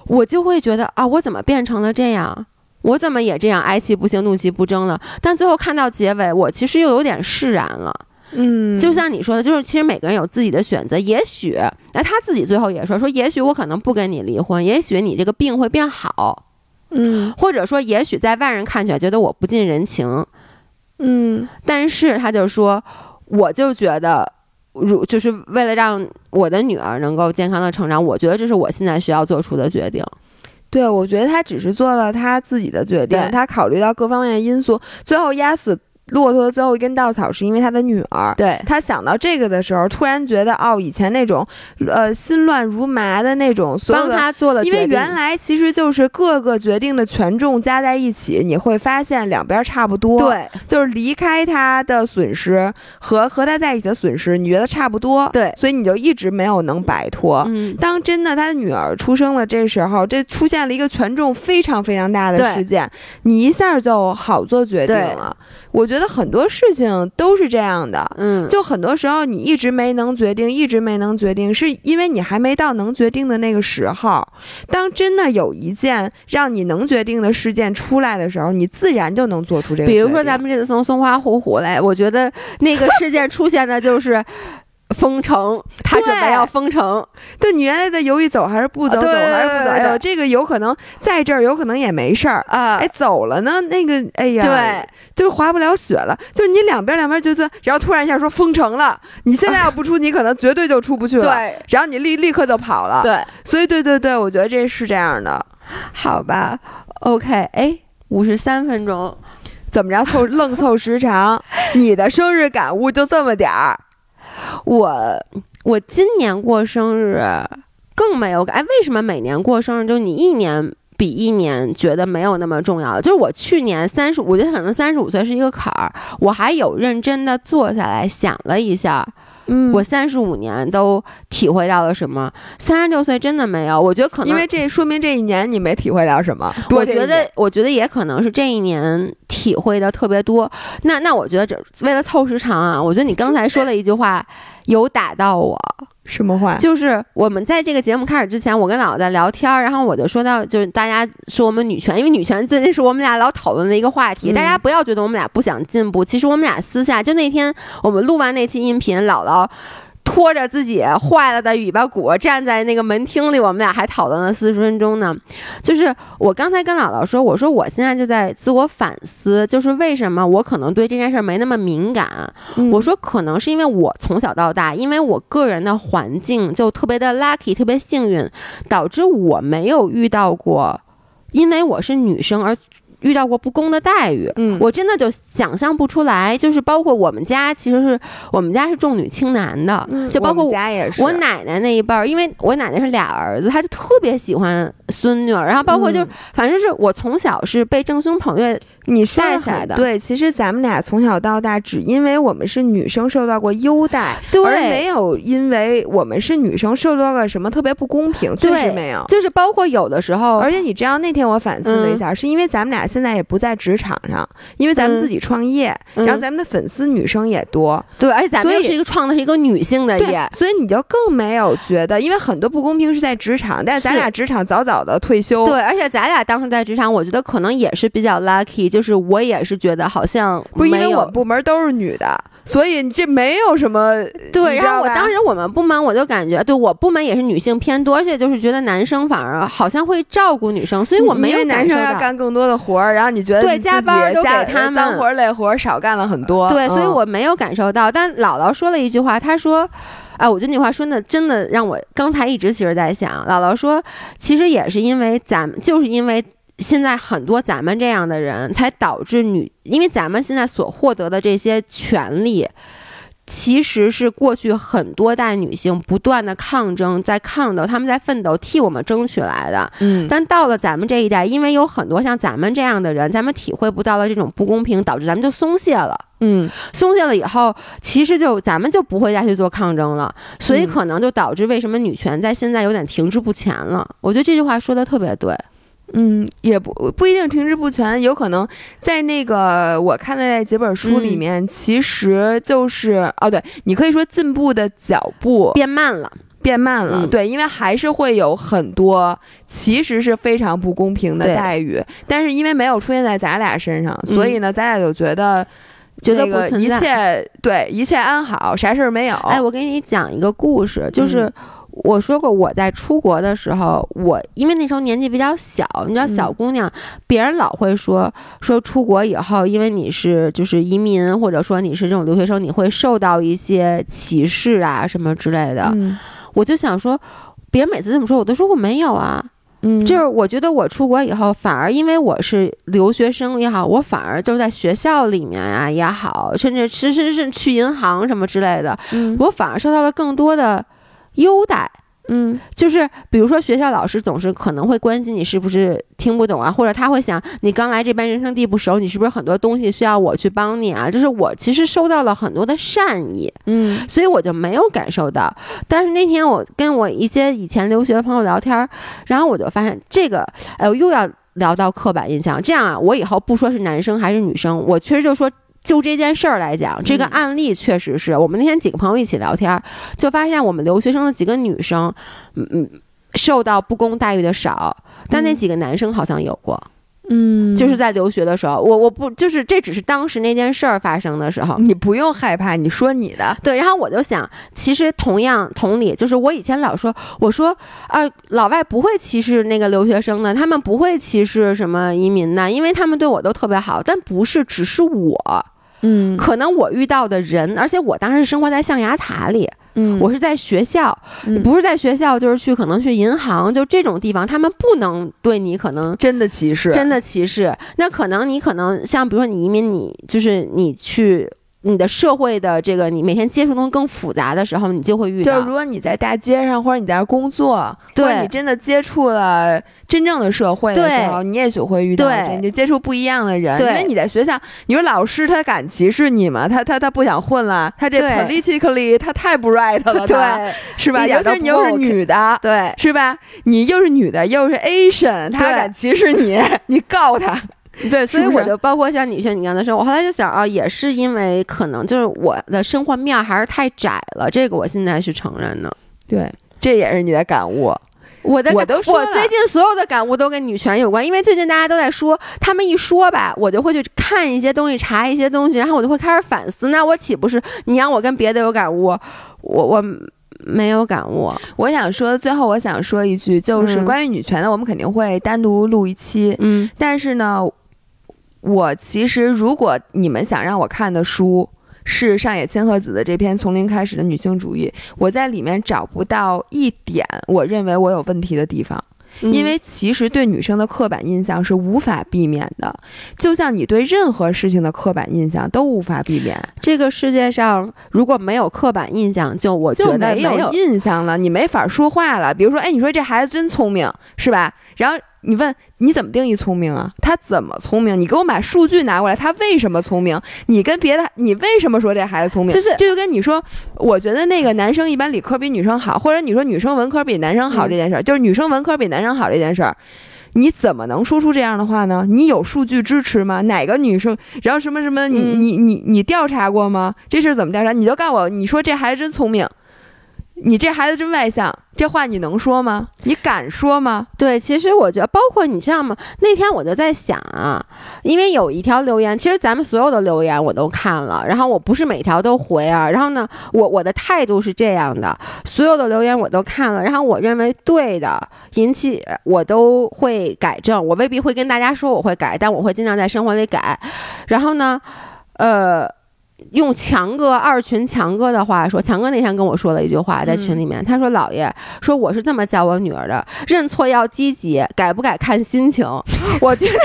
我就会觉得啊，我怎么变成了这样？我怎么也这样哀其不幸，怒其不争了？但最后看到结尾，我其实又有点释然了。嗯，就像你说的，就是其实每个人有自己的选择。也许，那他自己最后也说说，也许我可能不跟你离婚，也许你这个病会变好，嗯。或者说，也许在外人看起来觉得我不近人情，嗯。但是他就说，我就觉得，如就是为了让我的女儿能够健康的成长，我觉得这是我现在需要做出的决定。对，我觉得他只是做了他自己的决定，他考虑到各方面的因素，最后压死骆驼的最后一根稻草是因为他的女儿。对，他想到这个的时候，突然觉得哦，以前那种，呃，心乱如麻的那种，所有的帮他做了决定，因为原来其实就是各个决定的权重加在一起，你会发现两边差不多。，对就是离开他的损失和和他在一起的损失，你觉得差不多。对，所以你就一直没有能摆脱。嗯，当真的他的女儿出生了，这时候这出现了一个权重非常非常大的事件，你一下就好做决定了。我觉得很多事情都是这样的。嗯，就很多时候你一直没能决定，一直没能决定，是因为你还没到能决定的那个时候。当真的有一件让你能决定的事件出来的时候，你自然就能做出这个。比如说咱们这次从松花湖回来，我觉得那个事件出现的就是封城，他准备要封城，对你原来的犹豫走还是不走，啊走还是不走？这个有可能在这儿，有可能也没事儿。啊哎，走了呢，那个，哎呀，对，就滑不了雪了。就你两边两边就是，然后突然一下说封城了，你现在要不出，你可能绝对就出不去了。对然后你立立刻就跑了。对，所以对对对，我觉得这是这样的。好吧，OK，哎，五十三分钟，怎么着凑愣凑时长？你的生日感悟就这么点儿？我我今年过生日更没有感，哎，为什么每年过生日就你一年比一年觉得没有那么重要？就是我去年三十，我觉得可能三十五岁是一个坎儿，我还有认真的坐下来想了一下。嗯我三十五年都体会到了什么？三十六岁真的没有。我觉得可能因为这说明这一年你没体会到什么。我觉得，我觉得也可能是这一年体会的特别多。那那我觉得这为了凑时长啊，我觉得你刚才说了一句话，有打到我。什么话？就是我们在这个节目开始之前，我跟姥姥在聊天儿，然后我就说到，就是大家说我们女权，因为女权最近是我们俩老讨论的一个话题。嗯大家不要觉得我们俩不想进步，其实我们俩私下就那天我们录完那期音频，姥姥。拖着自己坏了的尾巴骨站在那个门厅里，我们俩还讨论了四十分钟呢。就是我刚才跟姥姥说，我说我现在就在自我反思，就是为什么我可能对这件事儿没那么敏感。嗯我说可能是因为我从小到大，因为我个人的环境就特别的 lucky，特别幸运，导致我没有遇到过，因为我是女生而遇到过不公的待遇。嗯我真的就想象不出来，就是包括我们家，其实是我们家是重女轻男的，嗯就包括我们家也是我奶奶那一辈儿，因为我奶奶是俩儿子，她就特别喜欢孙女儿，然后包括就、嗯反正是我从小是被正兄捧月，你带起来的很对，其实咱们俩从小到大，只因为我们是女生受到过优待，对而没有因为我们是女生受到过什么特别不公平，确实没有。就是包括有的时候，而且你知道那天我反思了一下，是因为咱们俩现在也不在职场上，因为咱们嗯。自己创业，嗯。然后咱们的粉丝女生也多，对，而且咱们是一个创的是一个女性的业，，所以你就更没有觉得，因为很多不公平是在职场，但是咱俩职场早早的退休，对，而且咱俩当时在职场，我觉得可能也是比较 lucky，就是我也是觉得好像不是因为我们部门都是女的，所以这没有什么对，然后我当时我们部门我就感觉，对我部门也是女性偏多，而且就是觉得男生反而好像会照顾女生，所以我没有男生要干更多的活儿，然后你觉得对加班儿都加给他们脏活儿累活儿少干了很多，对，所以嗯我没有感受到。但姥姥说了一句话，她说：“哎，我觉得那句话说的真的让我刚才一直其实在想，姥姥说，其实也是因为咱们，就是因为。”现在很多咱们这样的人，才导致女，因为咱们现在所获得的这些权利，其实是过去很多代女性不断的抗争，在抗斗，她们在奋斗，替我们争取来的。嗯，但到了咱们这一代，因为有很多像咱们这样的人，咱们体会不到了这种不公平，导致咱们就松懈了。嗯松懈了以后，其实就咱们就不会再去做抗争了，所以嗯可能就导致为什么女权在现在有点停滞不前了。我觉得这句话说的特别对。嗯，也不不一定停滞不前，有可能在那个我看的那几本书里嗯面，其实就是哦，对你可以说进步的脚步变慢了，变慢了，嗯。对，因为还是会有很多其实是非常不公平的待遇，但是因为没有出现在咱俩身上，所以呢，咱俩就觉得觉得那个一。切对一切安好，啥事儿没有。哎，我给你讲一个故事，就是嗯我说过我在出国的时候，我因为那时候年纪比较小，你知道小嗯姑娘，别人老会说说出国以后，因为你是就是移民，或者说你是这种留学生，你会受到一些歧视啊什么之类的。嗯我就想说，别人每次这么说，我都说我没有啊。嗯，就是我觉得我出国以后，反而因为我是留学生也好，我反而就在学校里面啊也好，甚至甚至是去银行什么之类的，嗯我反而受到了更多的优待。嗯就是比如说学校老师总是可能会关心你是不是听不懂啊，或者他会想你刚来这边人生地不熟，你是不是很多东西需要我去帮你啊？就是我其实收到了很多的善意，嗯所以我就没有感受到。但是那天我跟我一些以前留学的朋友聊天，然后我就发现这个，哎呦，又要聊到刻板印象。这样啊，我以后不说是男生还是女生，我确实就说。就这件事儿来讲，这个嗯。案例确实是我们那天几个朋友一起聊天儿，就发现我们留学生的几个女生，嗯嗯，受到不公待遇的少，但那嗯。几个男生好像有过，嗯，就是在留学的时候，我我不就是这只是当时那件事儿发生的时候，你不用害怕，你说你的，对，然后我就想，其实同样同理，就是我以前老说，我说啊、老外不会歧视那个留学生的，他们不会歧视什么移民的，因为他们对我都特别好。但不是，只是我，嗯可能我遇到的人，而且我当时生活在象牙塔里，嗯我是在学校，嗯不是在学校就是去可能去银行，就这种地方，他们不能对你可能真的歧视，真的歧视。那可能你可能像比如说你移民，你就是你去。你的社会的这个，你每天接触的东西更复杂的时候，你就会遇到。就是如果你在大街上，或者你在工作，或者对你真的接触了真正的社会的时候，你也许会遇到对这，你就接触不一样的人。因为你在学校，你说老师他敢歧视你吗？他他他不想混了，他这 politically 他太不 right 了，[LAUGHS] 他对是吧？尤其是你又是女的。对，是吧？你又是女的，又是 Asian，他敢歧视你，[LAUGHS] 你告他。[LAUGHS] 对，所以我就包括像女性，你刚才说，我后来就想啊，也是因为可能就是我的生活面还是太窄了，这个我现在是承认的。对，这也是你的感悟。我的感我都说了我最近所有的感悟都跟女权有关，因为最近大家都在说，他们一说吧，我就会去看一些东西，查一些东西，然后我就会开始反思。那我岂不是你让我跟别的有感悟，我我没有感悟？我想说，最后我想说一句，就是嗯关于女权的，我们肯定会单独录一期。嗯但是呢，我其实如果你们想让我看的书是上野千鹤子的这篇《从零开始的女性主义》，我在里面找不到一点我认为我有问题的地方。嗯因为其实对女生的刻板印象是无法避免的，就像你对任何事情的刻板印象都无法避免，这个世界上如果没有刻板印象，就我觉就得没有印象了，你没法说话了。比如说，哎，你说这孩子真聪明，是吧？然后你问你怎么定义聪明啊？他怎么聪明？你给我把数据拿过来，他为什么聪明？你跟别的，你为什么说这孩子聪明？就是这就跟你说，我觉得那个男生一般理科比女生好，或者你说女生文科比男生好嗯这件事儿，就是女生文科比男生好这件事儿。你怎么能说出这样的话呢？你有数据支持吗？哪个女生，然后什么什么，你嗯你你你调查过吗？这事儿怎么调查？你就告诉我，你说这孩子真聪明，你这孩子真外向，这话你能说吗？你敢说吗？对，其实我觉得，包括你知道吗？那天我就在想啊，因为有一条留言，其实咱们所有的留言我都看了，然后我不是每条都回啊，然后呢，我我的态度是这样的，所有的留言我都看了，然后我认为对的，引起我都会改正，我未必会跟大家说我会改，但我会尽量在生活里改，然后呢，呃。用强哥二群强哥的话说，强哥那天跟我说了一句话，在群里面，他说：“姥爷说我是这么教我女儿的，认错要积极，改不改看心情。[LAUGHS] ”我觉得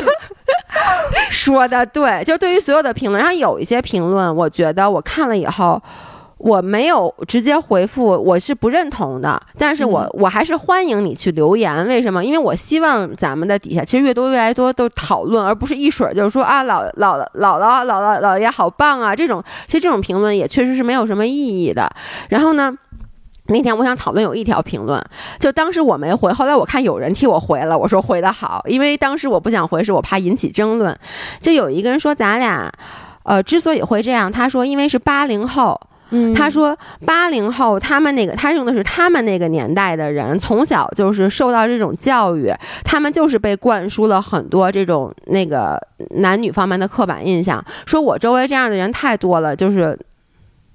说的对，就对于所有的评论，然后有一些评论，我觉得我看了以后。我没有直接回复，我是不认同的，但是我、嗯我还是欢迎你去留言。为什么？因为我希望咱们的底下其实越多越来越多都讨论，而不是一水儿就是说啊老老姥姥姥姥姥爷好棒啊这种。其实这种评论也确实是没有什么意义的。然后呢？那天我想讨论有一条评论，就当时我没回，后来我看有人替我回了，我说回的好，因为当时我不想回，是我怕引起争论。就有一个人说咱俩，呃，之所以会这样，他说因为是八零后，他说八零后他们那个，他用的是他们那个年代的人，从小就是受到这种教育，他们就是被灌输了很多这种那个男女方面的刻板印象。说我周围这样的人太多了，就是。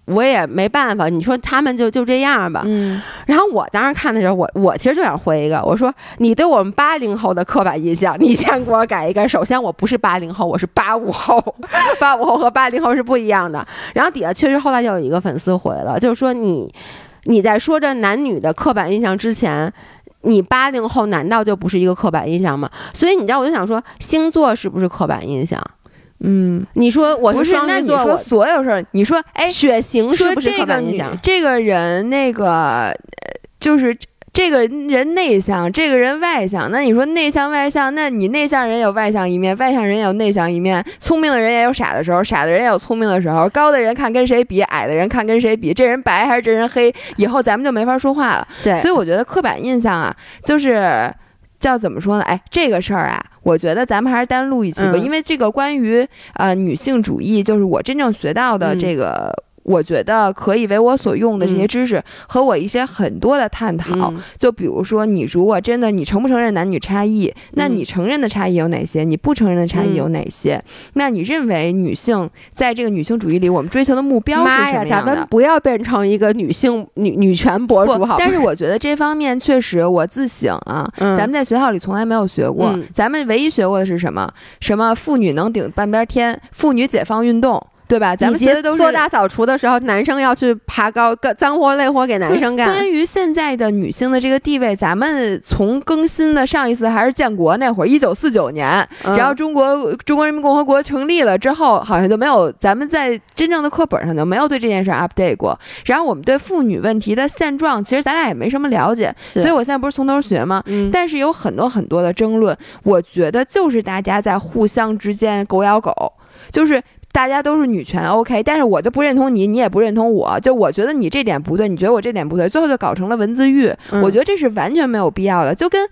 我也没办法，你说他们就就这样吧。嗯，然后我当时看的时候，我我其实就想回一个，我说你对我们八零后的刻板印象，你先给我改一个。首先我不是八零后，我是八五后，[LAUGHS] 八五后和八零后是不一样的。然后底下确实后来就有一个粉丝回了，就是说你你在说这男女的刻板印象之前。你八零后难道就不是一个刻板印象吗？所以你知道，我就想说，星座是不是刻板印象？嗯，你说我不是，双子座，那你说所有事儿，你说，哎，血型是说不是刻这个女板印象？这个人那个呃就是这个人内向，这个人外向。那你说内向外向，那你内向人有外向一面，外向人也有内向一面。聪明的人也有傻的时候，傻的人也有聪明的时候。高的人看跟谁比，矮的人看跟谁比。这人白还是这人黑，以后咱们就没法说话了。对，所以我觉得刻板印象啊，就是叫怎么说呢？哎，这个事儿啊，我觉得咱们还是单录一期吧，嗯因为这个关于呃女性主义，就是我真正学到的嗯这个。我觉得可以为我所用的这些嗯知识和我一些很多的探讨，嗯就比如说，你如果真的你承不承认男女差异，那嗯你承认的差异有哪些？你不承认的差异有哪些？那你认为女性在这个女性主义里，我们追求的目标是妈呀，咱什么样的？们不要变成一个女性女女权博主好吗？但是我觉得这方面确实，我自省啊，嗯咱们在学校里从来没有学过。嗯咱们唯一学过的是什么？什么妇女能顶半边天，妇女解放运动。对吧？咱们学的都是做大扫除的时候，男生要去爬高，脏活累活给男生干。关于现在的女性的这个地位，咱们从更新的上一次还是建国那会儿，一九四九年，然后中国中国人民共和国成立了之后，好像就没有咱们在真正的课本上就没有对这件事 update 过。然后我们对妇女问题的现状，其实咱俩也没什么了解，所以我现在不是从头学吗？嗯。但是有很多很多的争论，我觉得就是大家在互相之间狗咬狗，就是。大家都是女权，OK，但是我就不认同你，你也不认同我，就我觉得你这点不对，你觉得我这点不对，最后就搞成了文字狱。我觉得这是完全没有必要的，就跟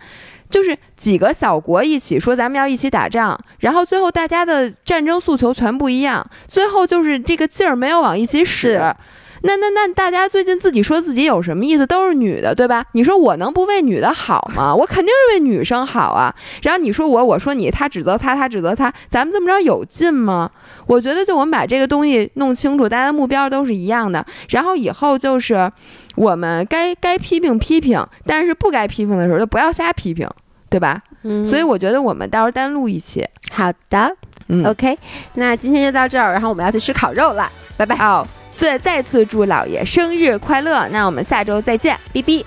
就是几个小国一起说咱们要一起打仗，然后最后大家的战争诉求全不一样，最后就是这个劲儿没有往一起使。那那那大家最近自己说自己有什么意思？都是女的，对吧？你说我能不为女的好吗？我肯定是为女生好啊。然后你说我，我说你，他指责他，他指责他，咱们这么着有劲吗？我觉得就我们把这个东西弄清楚，大家的目标都是一样的。然后以后就是我们该该批评批评，但是不该批评的时候就不要瞎批评，对吧？嗯。所以我觉得我们到时候单录一期。好的，嗯，OK，那今天就到这儿，然后我们要去吃烤肉了，拜拜。好。再再次祝老爷生日快乐！那我们下周再见，哔哔。